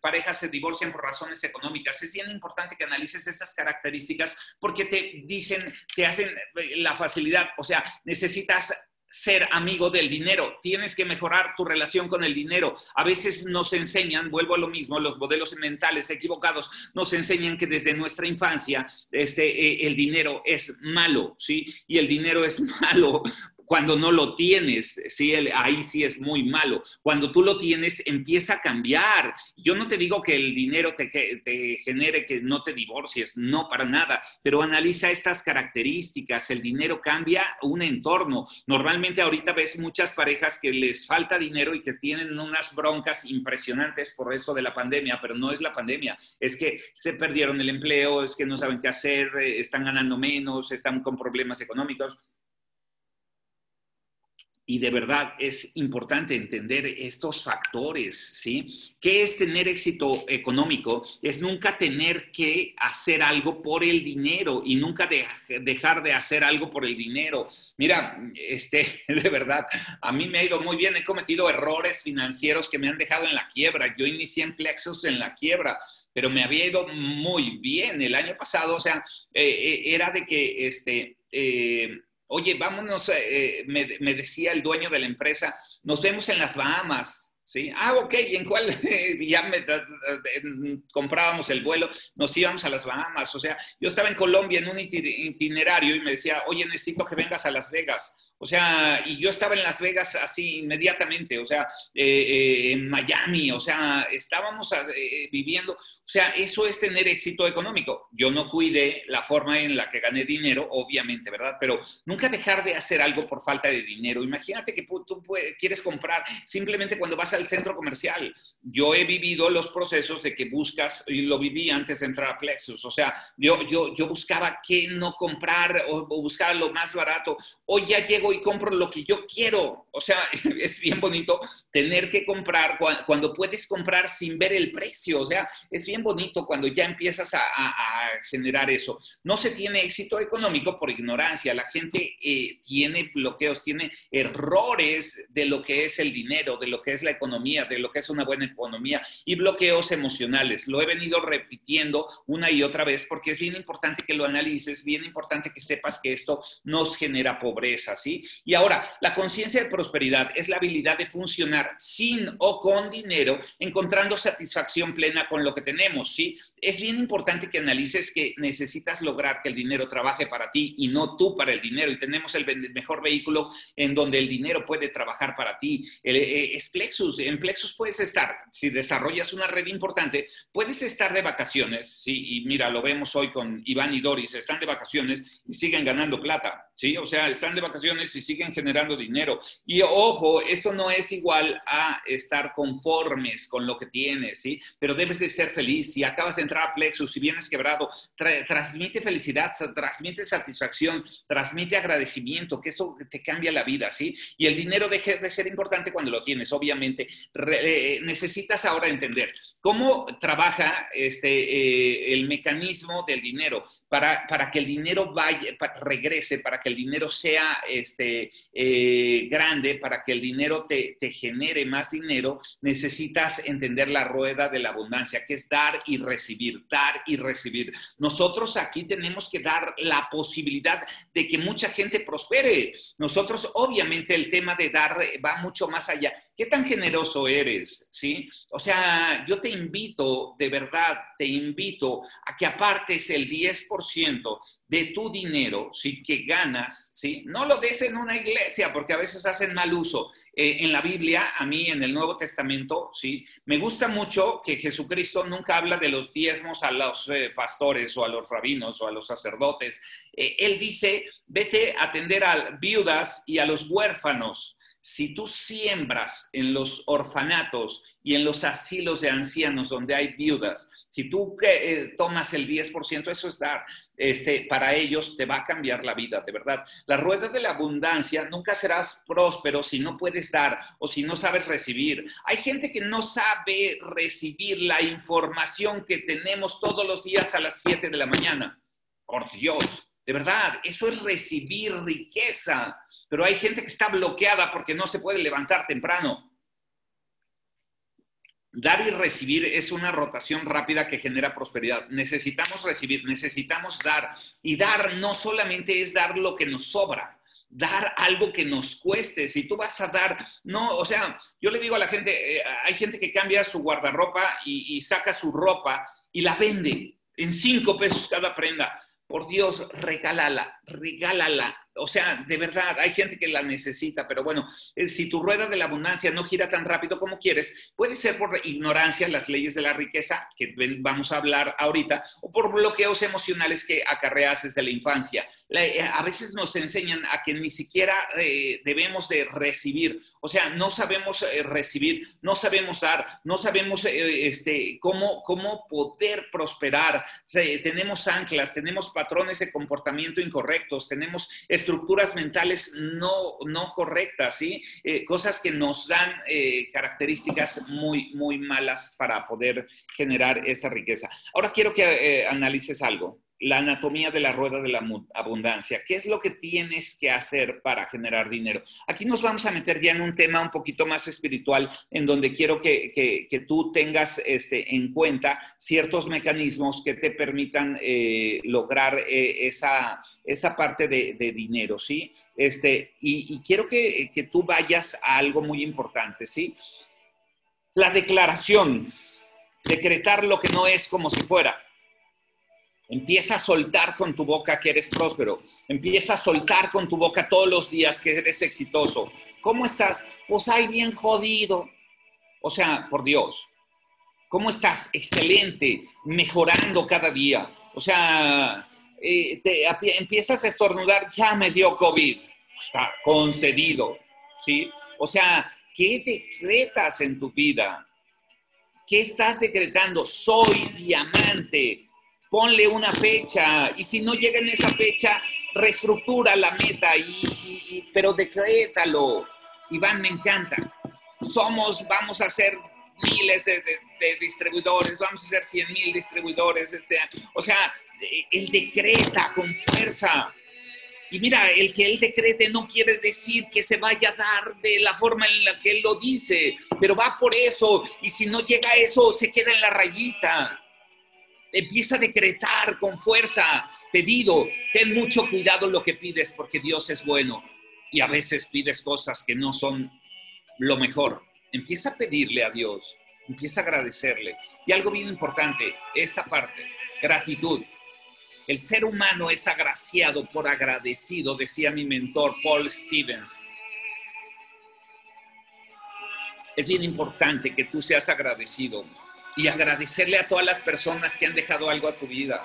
[SPEAKER 2] parejas se divorcian por razones económicas. Es bien importante que analices esas características porque te dicen, te hacen la facilidad, o sea, necesitas ser amigo del dinero, tienes que mejorar tu relación con el dinero. A veces nos enseñan, vuelvo a lo mismo, los modelos mentales equivocados nos enseñan que desde nuestra infancia este, eh, el dinero es malo, ¿sí? Y el dinero es malo cuando no lo tienes, ¿sí? ahí sí es muy malo. Cuando tú lo tienes, empieza a cambiar. Yo no te digo que el dinero te, te genere que no te divorcies, no para nada, pero analiza estas características. El dinero cambia un entorno. Normalmente ahorita ves muchas parejas que les falta dinero y que tienen unas broncas impresionantes por eso de la pandemia, pero no es la pandemia, es que se perdieron el empleo, es que no saben qué hacer, eh, están ganando menos, están con problemas económicos y de verdad es importante entender estos factores, ¿sí? ¿Qué es tener éxito económico? Es nunca tener que hacer algo por el dinero y nunca dejar de hacer algo por el dinero. Mira, este, de verdad, a mí me ha ido muy bien, he cometido errores financieros que me han dejado en la quiebra. Yo inicié en Plexus en la quiebra, pero me había ido muy bien el año pasado, o sea, eh, eh, era de que, este, eh, oye, vámonos, eh, me, decía el dueño de la empresa, nos vemos en las Bahamas. ¿Sí? Ah, ok, ¿y en cuál? ya me, comprábamos el vuelo, nos íbamos a las Bahamas. O sea, yo estaba en Colombia en un itinerario y me decía, oye, necesito que vengas a Las Vegas. O sea, y yo estaba en Las Vegas así inmediatamente, o sea, eh, eh, en Miami, o sea, estábamos eh, viviendo, o sea, eso es tener éxito económico. Yo no cuidé la forma en la que gané dinero, obviamente, ¿verdad? Pero nunca dejar de hacer algo por falta de dinero. Imagínate que tú quieres comprar simplemente cuando vas al centro comercial. Yo he vivido los procesos de que buscas, y lo viví antes de entrar a Plexus, o sea, yo, yo, yo buscaba qué no comprar o, o buscaba lo más barato. Hoy ya llego y compro lo que yo quiero. O sea, es bien bonito tener que comprar cuando puedes comprar sin ver el precio. O sea, es bien bonito cuando ya empiezas a, generar eso. No se tiene éxito económico por ignorancia. La gente eh, tiene bloqueos, tiene errores de lo que es el dinero, de lo que es la economía, de lo que es una buena economía y bloqueos emocionales. Lo he venido repitiendo una y otra vez porque es bien importante que lo analices, bien importante que sepas que esto nos genera pobreza, ¿sí? Y ahora, la conciencia de prosperidad es la habilidad de funcionar sin o con dinero, encontrando satisfacción plena con lo que tenemos, ¿sí? Es bien importante que analices que necesitas lograr que el dinero trabaje para ti y no tú para el dinero. Y tenemos el mejor vehículo en donde el dinero puede trabajar para ti. Eh, es Plexus. En Plexus puedes estar, si desarrollas una red importante, puedes estar de vacaciones, ¿sí? Y mira, lo vemos hoy con Iván y Doris, están de vacaciones y siguen ganando plata, ¿sí? O sea, están de vacaciones y siguen generando dinero. Y ojo, eso no es igual a estar conformes con lo que tienes, ¿sí? Pero debes de ser feliz. Si acabas de entrar a Plexus, si vienes quebrado, transmite felicidad, transmite satisfacción, transmite agradecimiento, que eso te cambia la vida, ¿sí? Y el dinero deja de ser importante cuando lo tienes, obviamente. Eh, necesitas ahora entender cómo trabaja este, eh, el mecanismo del dinero para, para que el dinero vaya, regrese, para que el dinero sea este, eh, grande, para que el dinero te genere más dinero, necesitas entender la rueda de la abundancia, que es dar y recibir, dar y recibir. Nosotros aquí tenemos que dar la posibilidad de que mucha gente prospere. Nosotros, obviamente, el tema de dar va mucho más allá. ¿Qué tan generoso eres? ¿Sí? O sea, yo te invito, de verdad, te invito a que apartes el 10% de tu dinero, ¿sí? Que ganas, ¿sí? No lo des en una iglesia, porque a veces hacen mal uso. Eh, en la Biblia, a mí, en el Nuevo Testamento, ¿sí? Me gusta mucho que Jesucristo nunca habla de los diezmos a los eh, pastores o a los rabinos o a los sacerdotes. Eh, él dice, vete a atender a viudas y a los huérfanos, si tú siembras en los orfanatos y en los asilos de ancianos donde hay viudas, si tú eh, tomas el 10%, eso es dar. Este, para ellos te va a cambiar la vida, de verdad. La rueda de la abundancia, nunca serás próspero si no puedes dar o si no sabes recibir. Hay gente que no sabe recibir la información que tenemos todos los días a las 7 de la mañana. Por Dios, de verdad, eso es recibir riqueza. Pero hay gente que está bloqueada porque no se puede levantar temprano. Dar y recibir es una rotación rápida que genera prosperidad. Necesitamos recibir, necesitamos dar. Y dar no solamente es dar lo que nos sobra, dar algo que nos cueste. Si tú vas a dar, no, o sea, yo le digo a la gente, eh, hay gente que cambia su guardarropa y, y saca su ropa y la vende en cinco pesos cada prenda. Por Dios, regálala, regálala. O sea, de verdad, hay gente que la necesita, pero bueno, eh, si tu rueda de la abundancia no gira tan rápido como quieres, puede ser por ignorancia las leyes de la riqueza, que vamos a hablar ahorita, o por bloqueos emocionales que acarreas desde la infancia. Eh, a veces nos enseñan a que ni siquiera eh, debemos de recibir, o sea, no sabemos recibir, no sabemos dar, no sabemos este, cómo, cómo poder prosperar. tenemos anclas, tenemos patrones de comportamiento incorrectos, tenemos estructuras mentales no, no correctas, ¿sí? cosas que nos dan características muy, muy malas para poder generar esa riqueza. Ahora quiero que analices algo la anatomía de la rueda de la abundancia. ¿Qué es lo que tienes que hacer para generar dinero? Aquí nos vamos a meter ya en un tema un poquito más espiritual, en donde quiero que, tú tengas este, en cuenta ciertos mecanismos que te permitan eh, lograr eh, esa, esa parte de, dinero, ¿sí? Este, y, y quiero que, que tú vayas a algo muy importante, ¿sí? La declaración, decretar lo que no es como si fuera. Empieza a soltar con tu boca que eres próspero. Empieza a soltar con tu boca todos los días que eres exitoso. ¿Cómo estás? Pues hay bien jodido. O sea, por Dios. ¿Cómo estás? Excelente, mejorando cada día. O sea, eh, te, empiezas a estornudar, ya me dio COVID. Está concedido. ¿Sí? O sea, ¿qué decretas en tu vida? ¿Qué estás decretando? Soy diamante ponle una fecha y si no llega en esa fecha, reestructura la meta, y, pero decrétalo. Iván, me encanta. Somos, vamos a ser miles de, distribuidores, vamos a ser 100 mil distribuidores. Este, o sea, él decreta con fuerza. Y mira, el que él decrete no quiere decir que se vaya a dar de la forma en la que él lo dice, pero va por eso. Y si no llega a eso, se queda en la rayita. Empieza a decretar con fuerza, pedido. Ten mucho cuidado en lo que pides porque Dios es bueno y a veces pides cosas que no son lo mejor. Empieza a pedirle a Dios, empieza a agradecerle. Y algo bien importante, esta parte, gratitud. El ser humano es agraciado por agradecido, decía mi mentor Paul Stevens. Es bien importante que tú seas agradecido y agradecerle a todas las personas que han dejado algo a tu vida.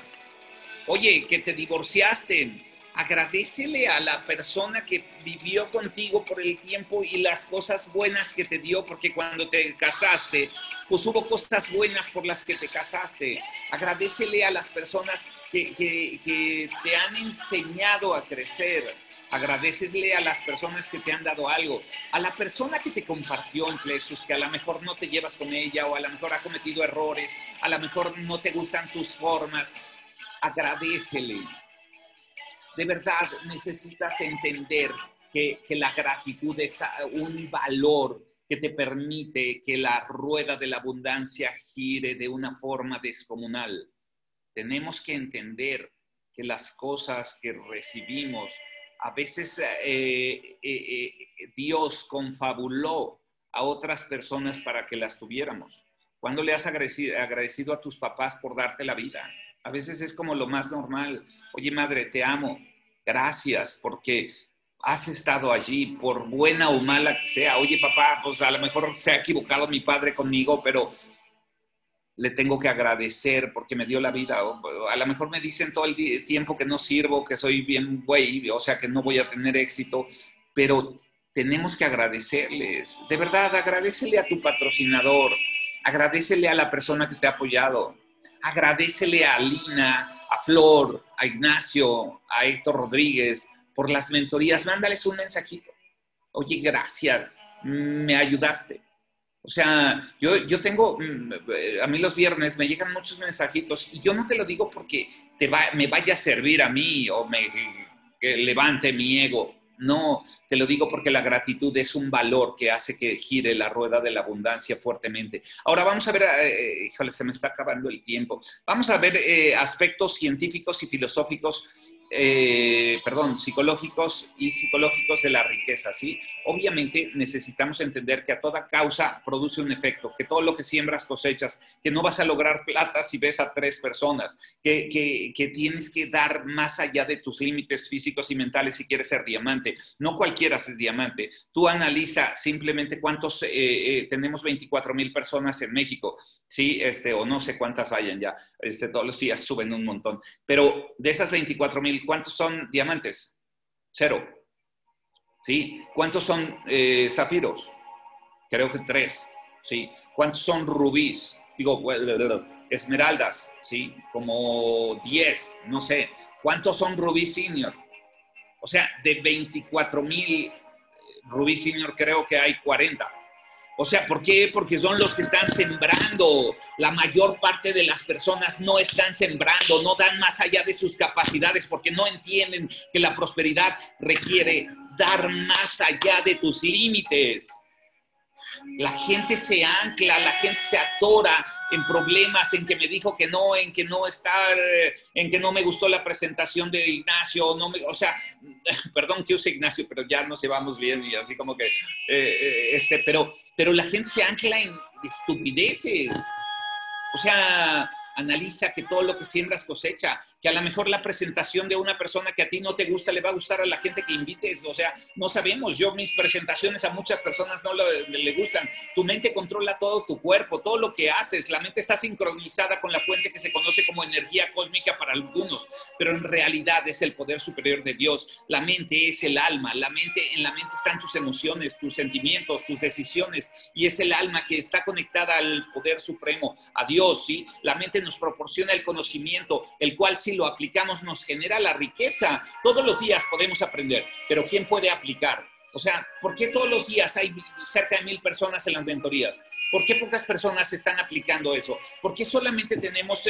[SPEAKER 2] Oye, que te divorciaste, agradecele a la persona que vivió contigo por el tiempo y las cosas buenas que te dio, porque cuando te casaste, pues hubo cosas buenas por las que te casaste. Agradecele a las personas que, que te han enseñado a crecer agradecesle a las personas que te han dado algo, a la persona que te compartió en Plexus, que a lo mejor no te llevas con ella o a lo mejor ha cometido errores, a lo mejor no te gustan sus formas, agradecele. de verdad necesitas entender que, que la gratitud es un valor que te permite que la rueda de la abundancia gire de una forma descomunal. Tenemos que entender que las cosas que recibimos, a veces eh, eh, eh, Dios confabuló a otras personas para que las tuviéramos. ¿Cuándo le has agradecido, a tus papás por darte la vida? A veces es como lo más normal. Oye, madre, te amo. Gracias porque has estado allí, por buena o mala que sea. Oye, papá, pues a lo mejor se ha equivocado mi padre conmigo, pero le tengo que agradecer porque me dio la vida. O, a lo mejor me dicen todo el tiempo que no sirvo, que soy bien güey, o sea, que no voy a tener éxito, pero tenemos que agradecerles. De verdad, agradecele a tu patrocinador, agradecele a la persona que te ha apoyado, agradecele a Lina, a Flor, a Ignacio, a Héctor Rodríguez por las mentorías. Mándales un mensajito. Oye, gracias, me ayudaste o sea, yo, yo tengo, mm, a mí los viernes me llegan muchos mensajitos y yo no te lo digo porque te va, me vaya a servir a mí o me levante mi ego. No, te lo digo porque la gratitud es un valor que hace que gire la rueda de la abundancia fuertemente. Ahora vamos a ver, eh, híjole, se me está acabando el tiempo. Vamos a ver eh, aspectos científicos y filosóficos eh, perdón, psicológicos y psicológicos de la riqueza, ¿sí? Obviamente necesitamos entender que a toda causa produce un efecto, que todo lo que siembras cosechas, que no vas a lograr plata si ves a tres personas, que, que, tienes que dar más allá de tus límites físicos y mentales si quieres ser diamante. No cualquiera es diamante. Tú analiza simplemente cuántos, eh, eh, tenemos 24 mil personas en México, ¿sí? Este, o no sé cuántas vayan ya, este, todos los días suben un montón, pero de esas 24 mil ¿cuántos son diamantes? Cero. ¿Sí? ¿Cuántos son eh, zafiros? Creo que tres. ¿Sí? ¿Cuántos son rubíes? Digo, esmeraldas, ¿sí? Como diez, no sé. ¿Cuántos son rubí senior? O sea, de 24 mil eh, rubí senior creo que hay 40. O sea, ¿por qué? Porque son los que están sembrando. La mayor parte de las personas no están sembrando, no dan más allá de sus capacidades porque no entienden que la prosperidad requiere dar más allá de tus límites. La gente se ancla, la gente se atora en problemas, en que me dijo que no, en que no estar, en que no me gustó la presentación de Ignacio, no me, o sea, perdón que use Ignacio, pero ya nos llevamos bien y así como que, eh, eh, este, pero, pero la gente se ancla en estupideces. O sea, analiza que todo lo que siembras cosecha que a lo mejor la presentación de una persona que a ti no te gusta le va a gustar a la gente que invites. O sea, no sabemos. Yo mis presentaciones a muchas personas no le, gustan. Tu mente controla todo tu cuerpo, todo lo que haces. La mente está sincronizada con la fuente que se conoce como energía cósmica para algunos, pero en realidad es el poder superior de Dios. La mente es el alma. La mente, en la mente están tus emociones, tus sentimientos, tus decisiones y es el alma que está conectada al poder supremo, a Dios, ¿sí? La mente nos proporciona el conocimiento, el cual sí lo aplicamos nos genera la riqueza. Todos los días podemos aprender, pero ¿quién puede aplicar? O sea, ¿por qué todos los días hay cerca de mil personas en las mentorías? ¿Por qué pocas personas están aplicando eso? ¿Por qué solamente tenemos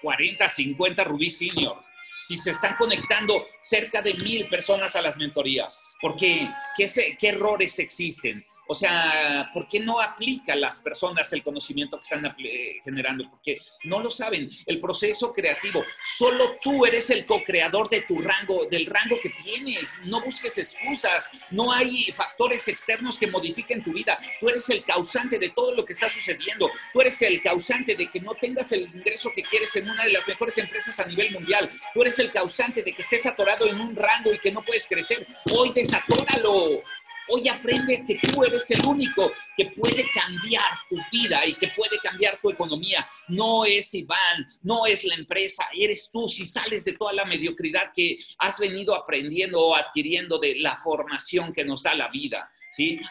[SPEAKER 2] 40, eh, 50 Rubí Senior? Si se están conectando cerca de mil personas a las mentorías, ¿por? ¿Qué, qué errores existen? O sea, ¿por qué no aplican las personas el conocimiento que están eh, generando? Porque no lo saben. El proceso creativo, solo tú eres el co-creador de tu rango, del rango que tienes. No busques excusas. No hay factores externos que modifiquen tu vida. Tú eres el causante de todo lo que está sucediendo. Tú eres el causante de que no tengas el ingreso que quieres en una de las mejores empresas a nivel mundial. Tú eres el causante de que estés atorado en un rango y que no puedes crecer. Hoy desatóralo. Hoy aprende que tú eres el único que puede cambiar tu vida y que puede cambiar tu economía. No es Iván, no es la empresa, eres tú si sales de toda la mediocridad que has venido aprendiendo o adquiriendo de la formación que nos da la vida.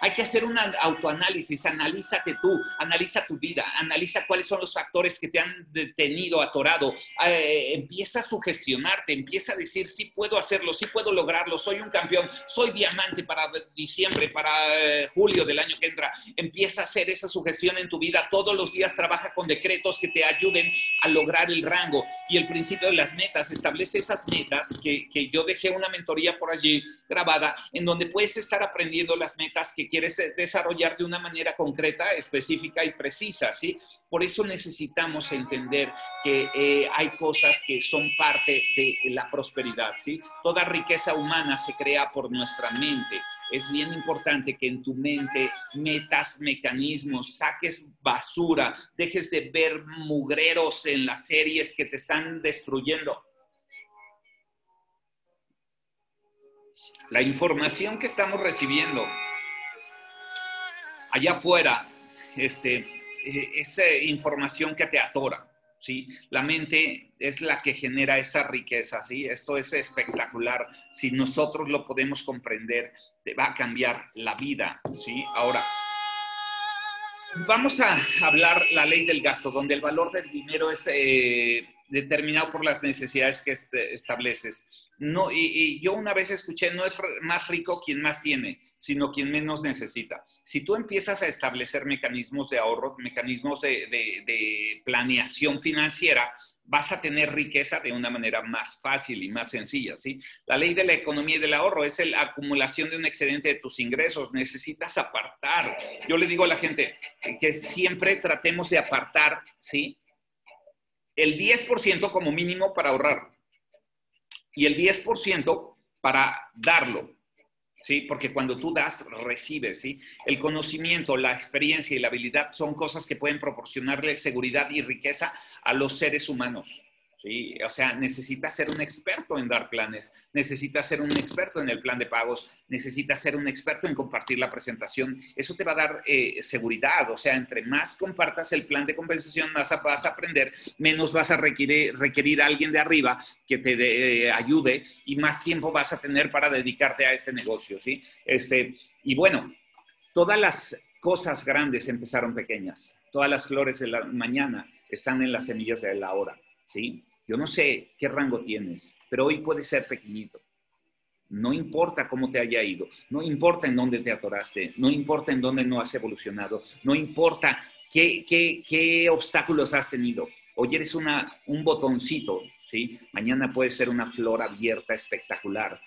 [SPEAKER 2] Hay que hacer un autoanálisis, analízate tú, analiza tu vida, analiza cuáles son los factores que te han detenido, atorado, eh, empieza a sugestionarte, empieza a decir, sí puedo hacerlo, sí puedo lograrlo, soy un campeón, soy diamante para diciembre, para eh, julio del año que entra, empieza a hacer esa sugestión en tu vida, todos los días trabaja con decretos que te ayuden a lograr el rango. Y el principio de las metas, establece esas metas que, que yo dejé una mentoría por allí grabada, en donde puedes estar aprendiendo las metas que quieres eh, desarrollar de una manera concreta, específica y precisa, ¿sí? Por eso necesitamos entender que eh, hay cosas que son parte de la prosperidad, ¿sí? Toda riqueza humana se crea por nuestra mente. Es bien importante que en tu mente metas mecanismos, saques basura, dejes de ver mugreros en las series que te están destruyendo. La información que estamos recibiendo allá afuera, este, eh, esa información que te atora, ¿sí? La mente es la que genera esa riqueza, ¿sí? Esto es espectacular. Si nosotros lo podemos comprender, te va a cambiar la vida, ¿sí? Ahora, vamos a hablar la ley del gasto, donde el valor del dinero es eh, determinado por las necesidades que este, estableces. No, y, yo una vez escuché, no es más rico quien más tiene, sino quien menos necesita. Si tú empiezas a establecer mecanismos de ahorro, mecanismos de, planeación financiera, vas a tener riqueza de una manera más fácil y más sencilla, ¿sí? La ley de la economía y del ahorro es la acumulación de un excedente de tus ingresos. Necesitas apartar. Yo le digo a la gente que siempre tratemos de apartar, ¿sí? El 10% como mínimo para ahorrar y el 10% para darlo. ¿sí? Porque cuando tú das, recibes, ¿sí? El conocimiento, la experiencia y la habilidad son cosas que pueden proporcionarle seguridad y riqueza a los seres humanos. O sea, necesitas ser un experto en dar planes, necesitas ser un experto en el plan de pagos, necesitas ser un experto en compartir la presentación. Eso te va a dar eh, seguridad, o sea, entre más compartas el plan de compensación, más vas a aprender, menos vas a requerir, requerir a alguien de arriba que te eh, ayude y más tiempo vas a tener para dedicarte a este negocio, ¿sí? Este, y bueno, todas las cosas grandes empezaron pequeñas, todas las flores de la mañana están en las semillas de la hora, ¿sí? Yo no sé qué rango tienes, pero hoy puede ser pequeñito. No importa cómo te haya ido, no importa en dónde te atoraste, no importa en dónde no has evolucionado, no importa qué, qué, obstáculos has tenido. Hoy eres una, un botoncito, ¿sí? Mañana puede ser una flor abierta espectacular.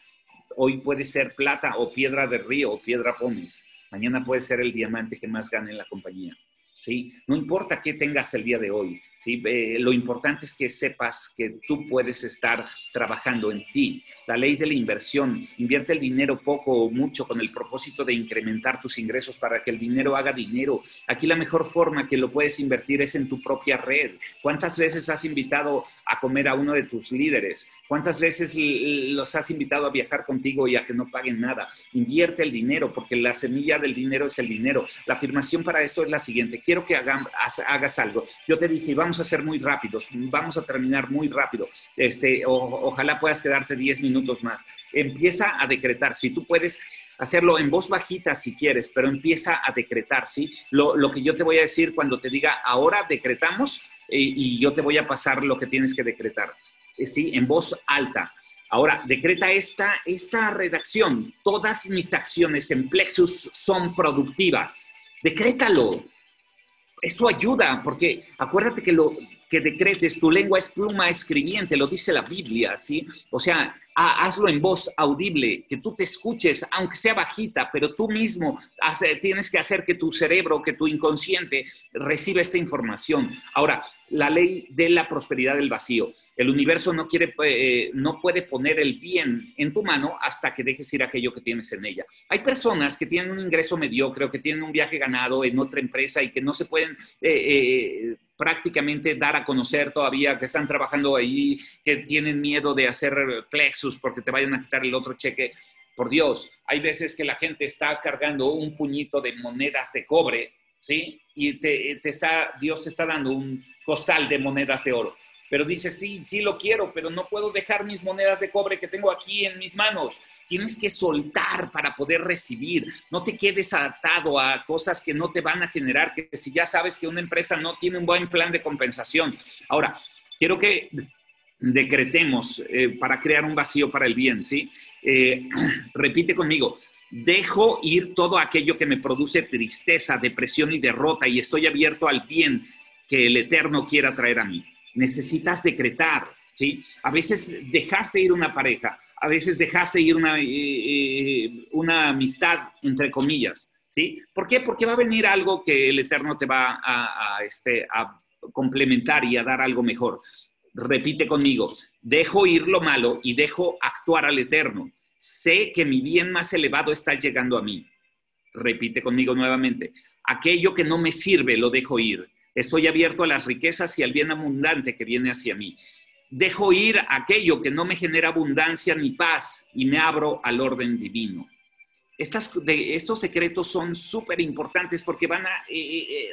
[SPEAKER 2] Hoy puede ser plata o piedra de río o piedra pomes. Mañana puede ser el diamante que más gane en la compañía. ¿sí? No importa qué tengas el día de hoy, ¿sí? lo importante es que sepas que tú puedes estar trabajando en ti. La ley de la inversión, invierte el dinero poco o mucho con el propósito de incrementar tus ingresos para que el dinero haga dinero. Aquí la mejor forma que lo puedes invertir es en tu propia red. ¿Cuántas veces has invitado a comer a uno de tus líderes? ¿Cuántas veces los has invitado a viajar contigo y a que no paguen nada? Invierte el dinero porque la semilla del dinero es el dinero. La afirmación para esto es la siguiente quiero que hagas algo. Yo te dije, vamos a ser muy rápidos, vamos a terminar muy rápido. Este, ojalá puedas quedarte 10 minutos más. Empieza a decretar. Si tú puedes hacerlo en voz bajita si quieres, pero empieza a decretar, ¿sí? Lo, que yo te voy a decir cuando te diga, ahora decretamos, eh, y yo te voy a pasar lo que tienes que decretar, eh, ¿sí? En voz alta. Ahora, decreta esta, esta redacción. Todas mis acciones en Plexus son productivas. Decrétalo. Eso ayuda, porque acuérdate que lo que decretes, tu lengua es pluma escribiente, lo dice la Biblia, ¿sí? O sea, hazlo en voz audible, que tú te escuches, aunque sea bajita, pero tú mismo tienes que hacer que tu cerebro, que tu inconsciente reciba esta información. Ahora, la ley de la prosperidad del vacío. El universo no, quiere, eh, no puede poner el bien en tu mano hasta que dejes ir aquello que tienes en ella. Hay personas que tienen un ingreso mediocre que tienen un viaje ganado en otra empresa y que no se pueden... Eh, eh, prácticamente dar a conocer todavía que están trabajando ahí, que tienen miedo de hacer plexus porque te vayan a quitar el otro cheque. Por Dios, hay veces que la gente está cargando un puñito de monedas de cobre, ¿sí? Y te, está, Dios te está dando un costal de monedas de oro. Pero dices, sí, sí lo quiero, pero no puedo dejar mis monedas de cobre que tengo aquí en mis manos. Tienes que soltar para poder recibir. No te quedes atado a cosas que no te van a generar, que si ya sabes que una empresa no tiene un buen plan de compensación. Ahora, quiero que decretemos eh, para crear un vacío para el bien, ¿sí? Eh, repite conmigo, dejo ir todo aquello que me produce tristeza, depresión y derrota y estoy abierto al bien que el Eterno quiera traer a mí. Necesitas decretar, ¿sí? A veces dejaste ir una pareja, a veces dejaste ir una, eh, una amistad, entre comillas, ¿sí? ¿Por qué? Porque va a venir algo que el Eterno te va a, este, a complementar y a dar algo mejor. Repite conmigo, dejo ir lo malo y dejo actuar al Eterno sé que mi bien más elevado está llegando a mí. Repite conmigo nuevamente, aquello que no me sirve lo dejo ir. Estoy abierto a las riquezas y al bien abundante que viene hacia mí. Dejo ir aquello que no me genera abundancia ni paz y me abro al orden divino estos secretos son súper importantes porque van a eh, eh, eh,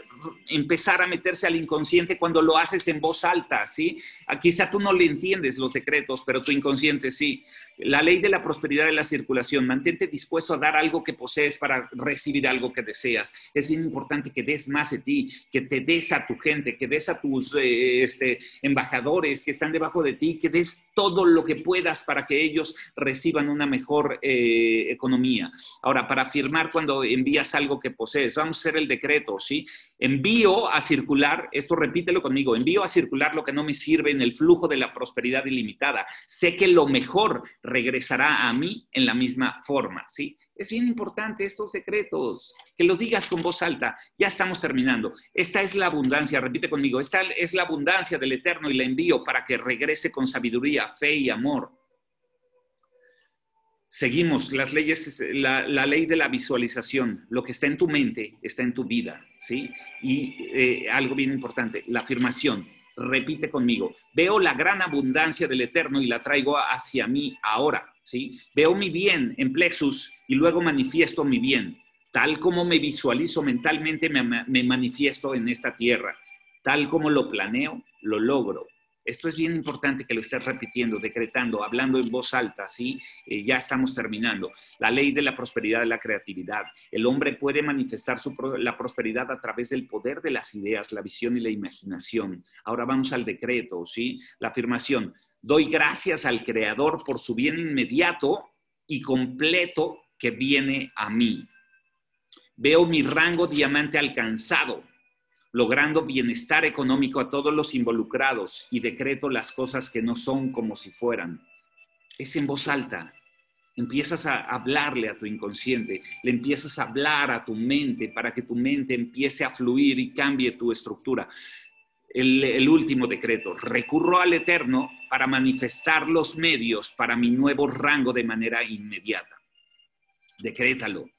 [SPEAKER 2] empezar a meterse al inconsciente cuando lo haces en voz alta, ¿sí? Quizá tú no le entiendes los secretos, pero tu inconsciente sí. La ley de la prosperidad y la circulación, mantente dispuesto a dar algo que posees para recibir algo que deseas. Es bien importante que des más de ti, que te des a tu gente, que des a tus este, embajadores que están debajo de ti, que des todo lo que puedas para que ellos reciban una mejor economía. Ahora, para afirmar cuando envías algo que posees, vamos a hacer el decreto, ¿sí? Envío a circular, esto repítelo conmigo, envío a circular lo que no me sirve en el flujo de la prosperidad ilimitada. Sé que lo mejor regresará a mí en la misma forma, ¿sí? Es bien importante estos secretos, que los digas con voz alta. Ya estamos terminando. Esta es la abundancia, repite conmigo, esta es la abundancia del Eterno y la envío para que regrese con sabiduría, fe y amor seguimos las leyes, la, ley de la visualización, lo que está en tu mente está en tu vida, ¿sí? Y eh, algo bien importante, la afirmación, repite conmigo, veo la gran abundancia del Eterno y la traigo hacia mí ahora, ¿sí? Veo mi bien en plexus y luego manifiesto mi bien, tal como me visualizo mentalmente, me manifiesto en esta tierra, tal como lo planeo, lo logro, esto es bien importante que lo estés repitiendo, decretando, hablando en voz alta, ¿sí? Eh, ya estamos terminando. La ley de la prosperidad de la creatividad. El hombre puede manifestar la prosperidad a través del poder de las ideas, la visión y la imaginación. Ahora vamos al decreto, ¿sí? La afirmación. Doy gracias al Creador por su bien inmediato y completo que viene a mí. Veo mi rango diamante alcanzado logrando bienestar económico a todos los involucrados y decreto las cosas que no son como si fueran. Es en voz alta. Empiezas a hablarle a tu inconsciente, le empiezas a hablar a tu mente para que tu mente empiece a fluir y cambie tu estructura. El, el, último decreto, recurro al Eterno para manifestar los medios para mi nuevo rango de manera inmediata. Decrétalo.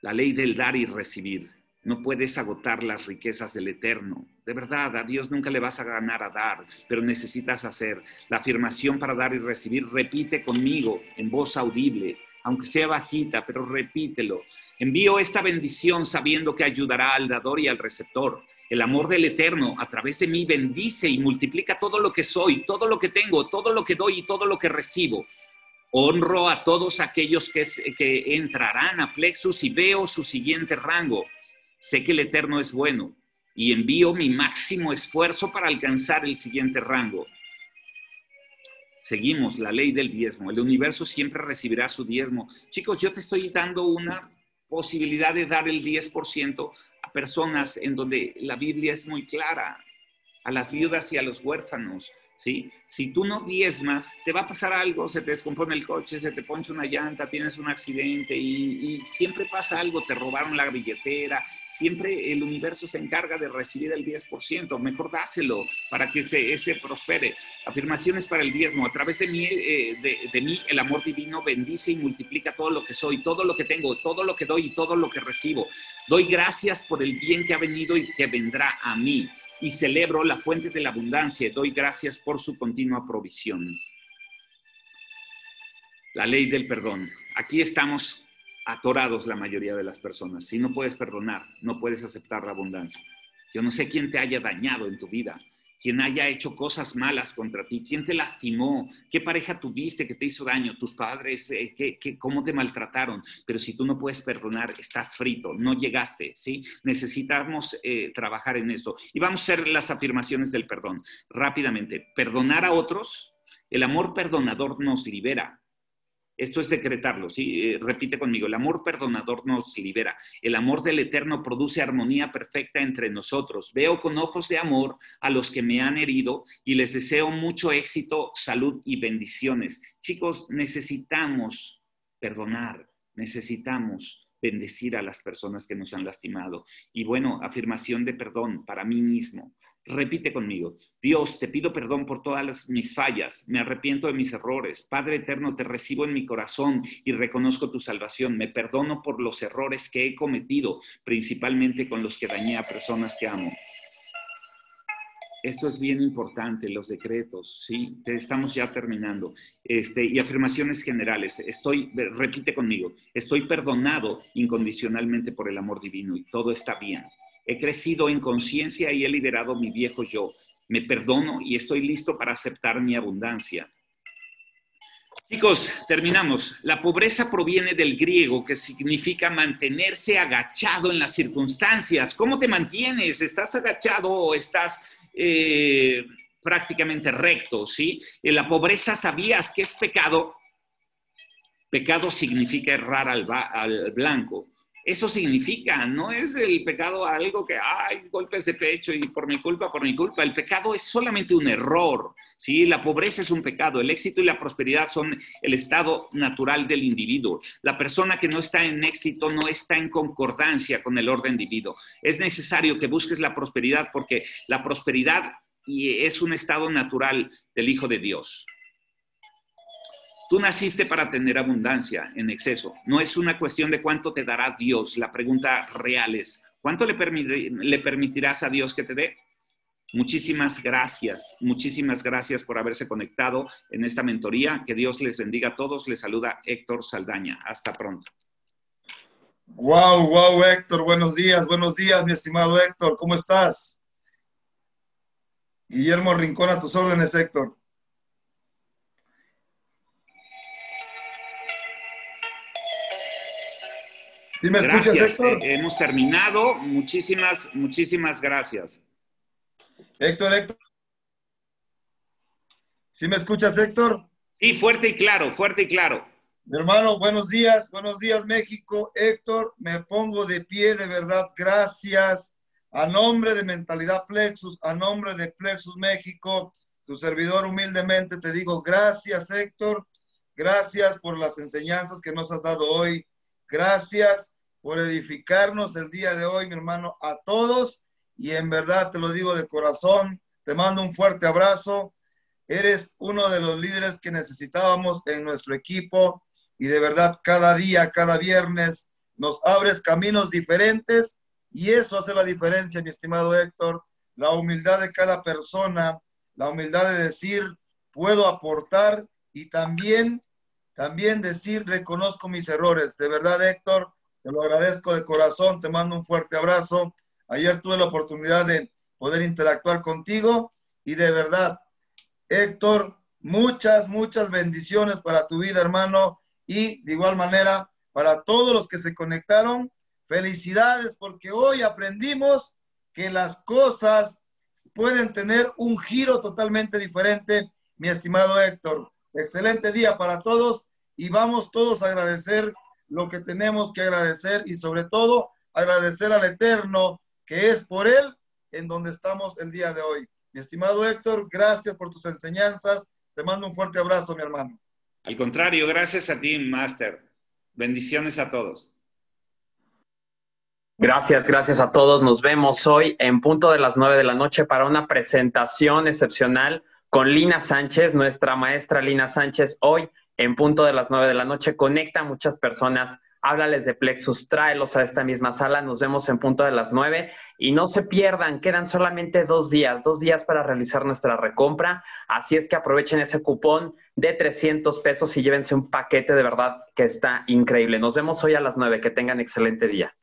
[SPEAKER 2] La ley del dar y recibir. No puedes agotar las riquezas del Eterno. De verdad, a Dios nunca le vas a ganar a dar, pero necesitas hacer la afirmación para dar y recibir. Repite conmigo en voz audible, aunque sea bajita, pero repítelo. Envío esta bendición sabiendo que ayudará al dador y al receptor. El amor del Eterno a través de mí bendice y multiplica todo lo que soy, todo lo que tengo, todo lo que doy y todo lo que recibo. Honro a todos aquellos que, que entrarán a Plexus y veo su siguiente rango Sé que el Eterno es bueno y envío mi máximo esfuerzo para alcanzar el siguiente rango. Seguimos la ley del diezmo. El universo siempre recibirá su diezmo. Chicos, yo te estoy dando una posibilidad de dar el 10% a personas en donde la Biblia es muy clara, a las viudas y a los huérfanos, ¿sí? Si tú no diezmas, te va a pasar algo, se te descompone el coche, se te poncha una llanta, tienes un accidente y, siempre pasa algo, te robaron la billetera, siempre el universo se encarga de recibir el 10%, mejor dáselo para que ese, ese prospere. Afirmaciones para el diezmo, a través de mí, eh, de mí el amor divino bendice y multiplica todo lo que soy, todo lo que tengo, todo lo que doy y todo lo que recibo. Doy gracias por el bien que ha venido y que vendrá a mí y celebro la fuente de la abundancia doy gracias por su continua provisión. La ley del perdón. Aquí estamos atorados la mayoría de las personas. Si no puedes perdonar, no puedes aceptar la abundancia. Yo no sé quién te haya dañado en tu vida, quién haya hecho cosas malas contra ti, quién te lastimó, qué pareja tuviste que te hizo daño, tus padres, eh, cómo te maltrataron. Pero si tú no puedes perdonar, estás frito, no llegaste, ¿sí? Necesitamos eh, trabajar en eso. Y vamos a hacer las afirmaciones del perdón rápidamente. Perdonar a otros, el amor perdonador nos libera. Esto es decretarlo. Eh, repite conmigo, el amor perdonador nos libera. El amor del Eterno produce armonía perfecta entre nosotros. Veo con ojos de amor a los que me han herido y les deseo mucho éxito, salud y bendiciones. Chicos, necesitamos perdonar, necesitamos bendecir a las personas que nos han lastimado. Y bueno, afirmación de perdón para mí mismo. Repite conmigo, Dios, te pido perdón por todas mis fallas, me arrepiento de mis errores. Padre eterno, te recibo en mi corazón y reconozco tu salvación. Me perdono por los errores que he cometido, principalmente con los que dañé a personas que amo. Esto es bien importante, los decretos, ¿sí? Estamos ya terminando. Este, y afirmaciones generales. Estoy, repite conmigo, estoy perdonado incondicionalmente por el amor divino y todo está bien. He crecido en conciencia y he liberado mi viejo yo. Me perdono y estoy listo para aceptar mi abundancia. Chicos, terminamos. La pobreza proviene del griego que significa mantenerse agachado en las circunstancias. ¿Cómo te mantienes? ¿Estás agachado o estás eh, prácticamente recto? ¿sí? La pobreza sabías que es pecado. Pecado significa errar al, al blanco. Eso significa, no es el pecado algo que, hay golpes de pecho y por mi culpa, por mi culpa. El pecado es solamente un error, ¿sí? La pobreza es un pecado, el éxito y la prosperidad son el estado natural del individuo. La persona que no está en éxito no está en concordancia con el orden divino. Es necesario que busques la prosperidad porque la prosperidad es un estado natural del Hijo de Dios. Tú naciste para tener abundancia en exceso. No es una cuestión de cuánto te dará Dios. La pregunta real es, ¿cuánto le, permitirás a Dios que te dé? Muchísimas gracias, muchísimas gracias por haberse conectado en esta mentoría. Que Dios les bendiga a todos. Les saluda Héctor Saldaña. Hasta pronto.
[SPEAKER 3] Wow, wow, Héctor. Buenos días, buenos días, mi estimado Héctor. ¿Cómo estás? Guillermo Rincón, a tus órdenes, Héctor.
[SPEAKER 2] ¿Sí me escuchas, Héctor? Eh, hemos terminado. Muchísimas, muchísimas gracias.
[SPEAKER 3] Héctor, Héctor. ¿Sí me escuchas, Héctor?
[SPEAKER 2] Sí, fuerte y claro, fuerte y claro.
[SPEAKER 3] Mi hermano, buenos días, buenos días, México. Héctor, me pongo de pie, de verdad, gracias. A nombre de Mentalidad Plexus, a nombre de Plexus México, tu servidor humildemente te digo gracias, Héctor. Gracias por las enseñanzas que nos has dado hoy. Gracias por edificarnos el día de hoy, mi hermano, a todos. Y en verdad te lo digo de corazón, te mando un fuerte abrazo. Eres uno de los líderes que necesitábamos en nuestro equipo y de verdad cada día, cada viernes nos abres caminos diferentes y eso hace la diferencia, mi estimado Héctor. La humildad de cada persona, la humildad de decir, puedo aportar y también también decir, reconozco mis errores. De verdad, Héctor, te lo agradezco de corazón, te mando un fuerte abrazo. Ayer tuve la oportunidad de poder interactuar contigo y de verdad, Héctor, muchas, muchas bendiciones para tu vida, hermano, y de igual manera para todos los que se conectaron. Felicidades porque hoy aprendimos que las cosas pueden tener un giro totalmente diferente, mi estimado Héctor. Excelente día para todos y vamos todos a agradecer lo que tenemos que agradecer y sobre todo agradecer al Eterno que es por Él en donde estamos el día de hoy. Mi estimado Héctor, gracias por tus enseñanzas. Te mando un fuerte abrazo, mi hermano.
[SPEAKER 2] Al contrario, gracias a ti, Master. Bendiciones a todos.
[SPEAKER 1] Gracias, gracias a todos. Nos vemos hoy en punto de las nueve de la noche para una presentación excepcional con Lina Sánchez, nuestra maestra Lina Sánchez, hoy en punto de las nueve de la noche. Conecta a muchas personas, háblales de Plexus, tráelos a esta misma sala. Nos vemos en punto de las nueve y no se pierdan, quedan solamente dos días, dos días para realizar nuestra recompra. Así es que aprovechen ese cupón de 300 pesos y llévense un paquete de verdad que está increíble. Nos vemos hoy a las nueve. Que tengan excelente día.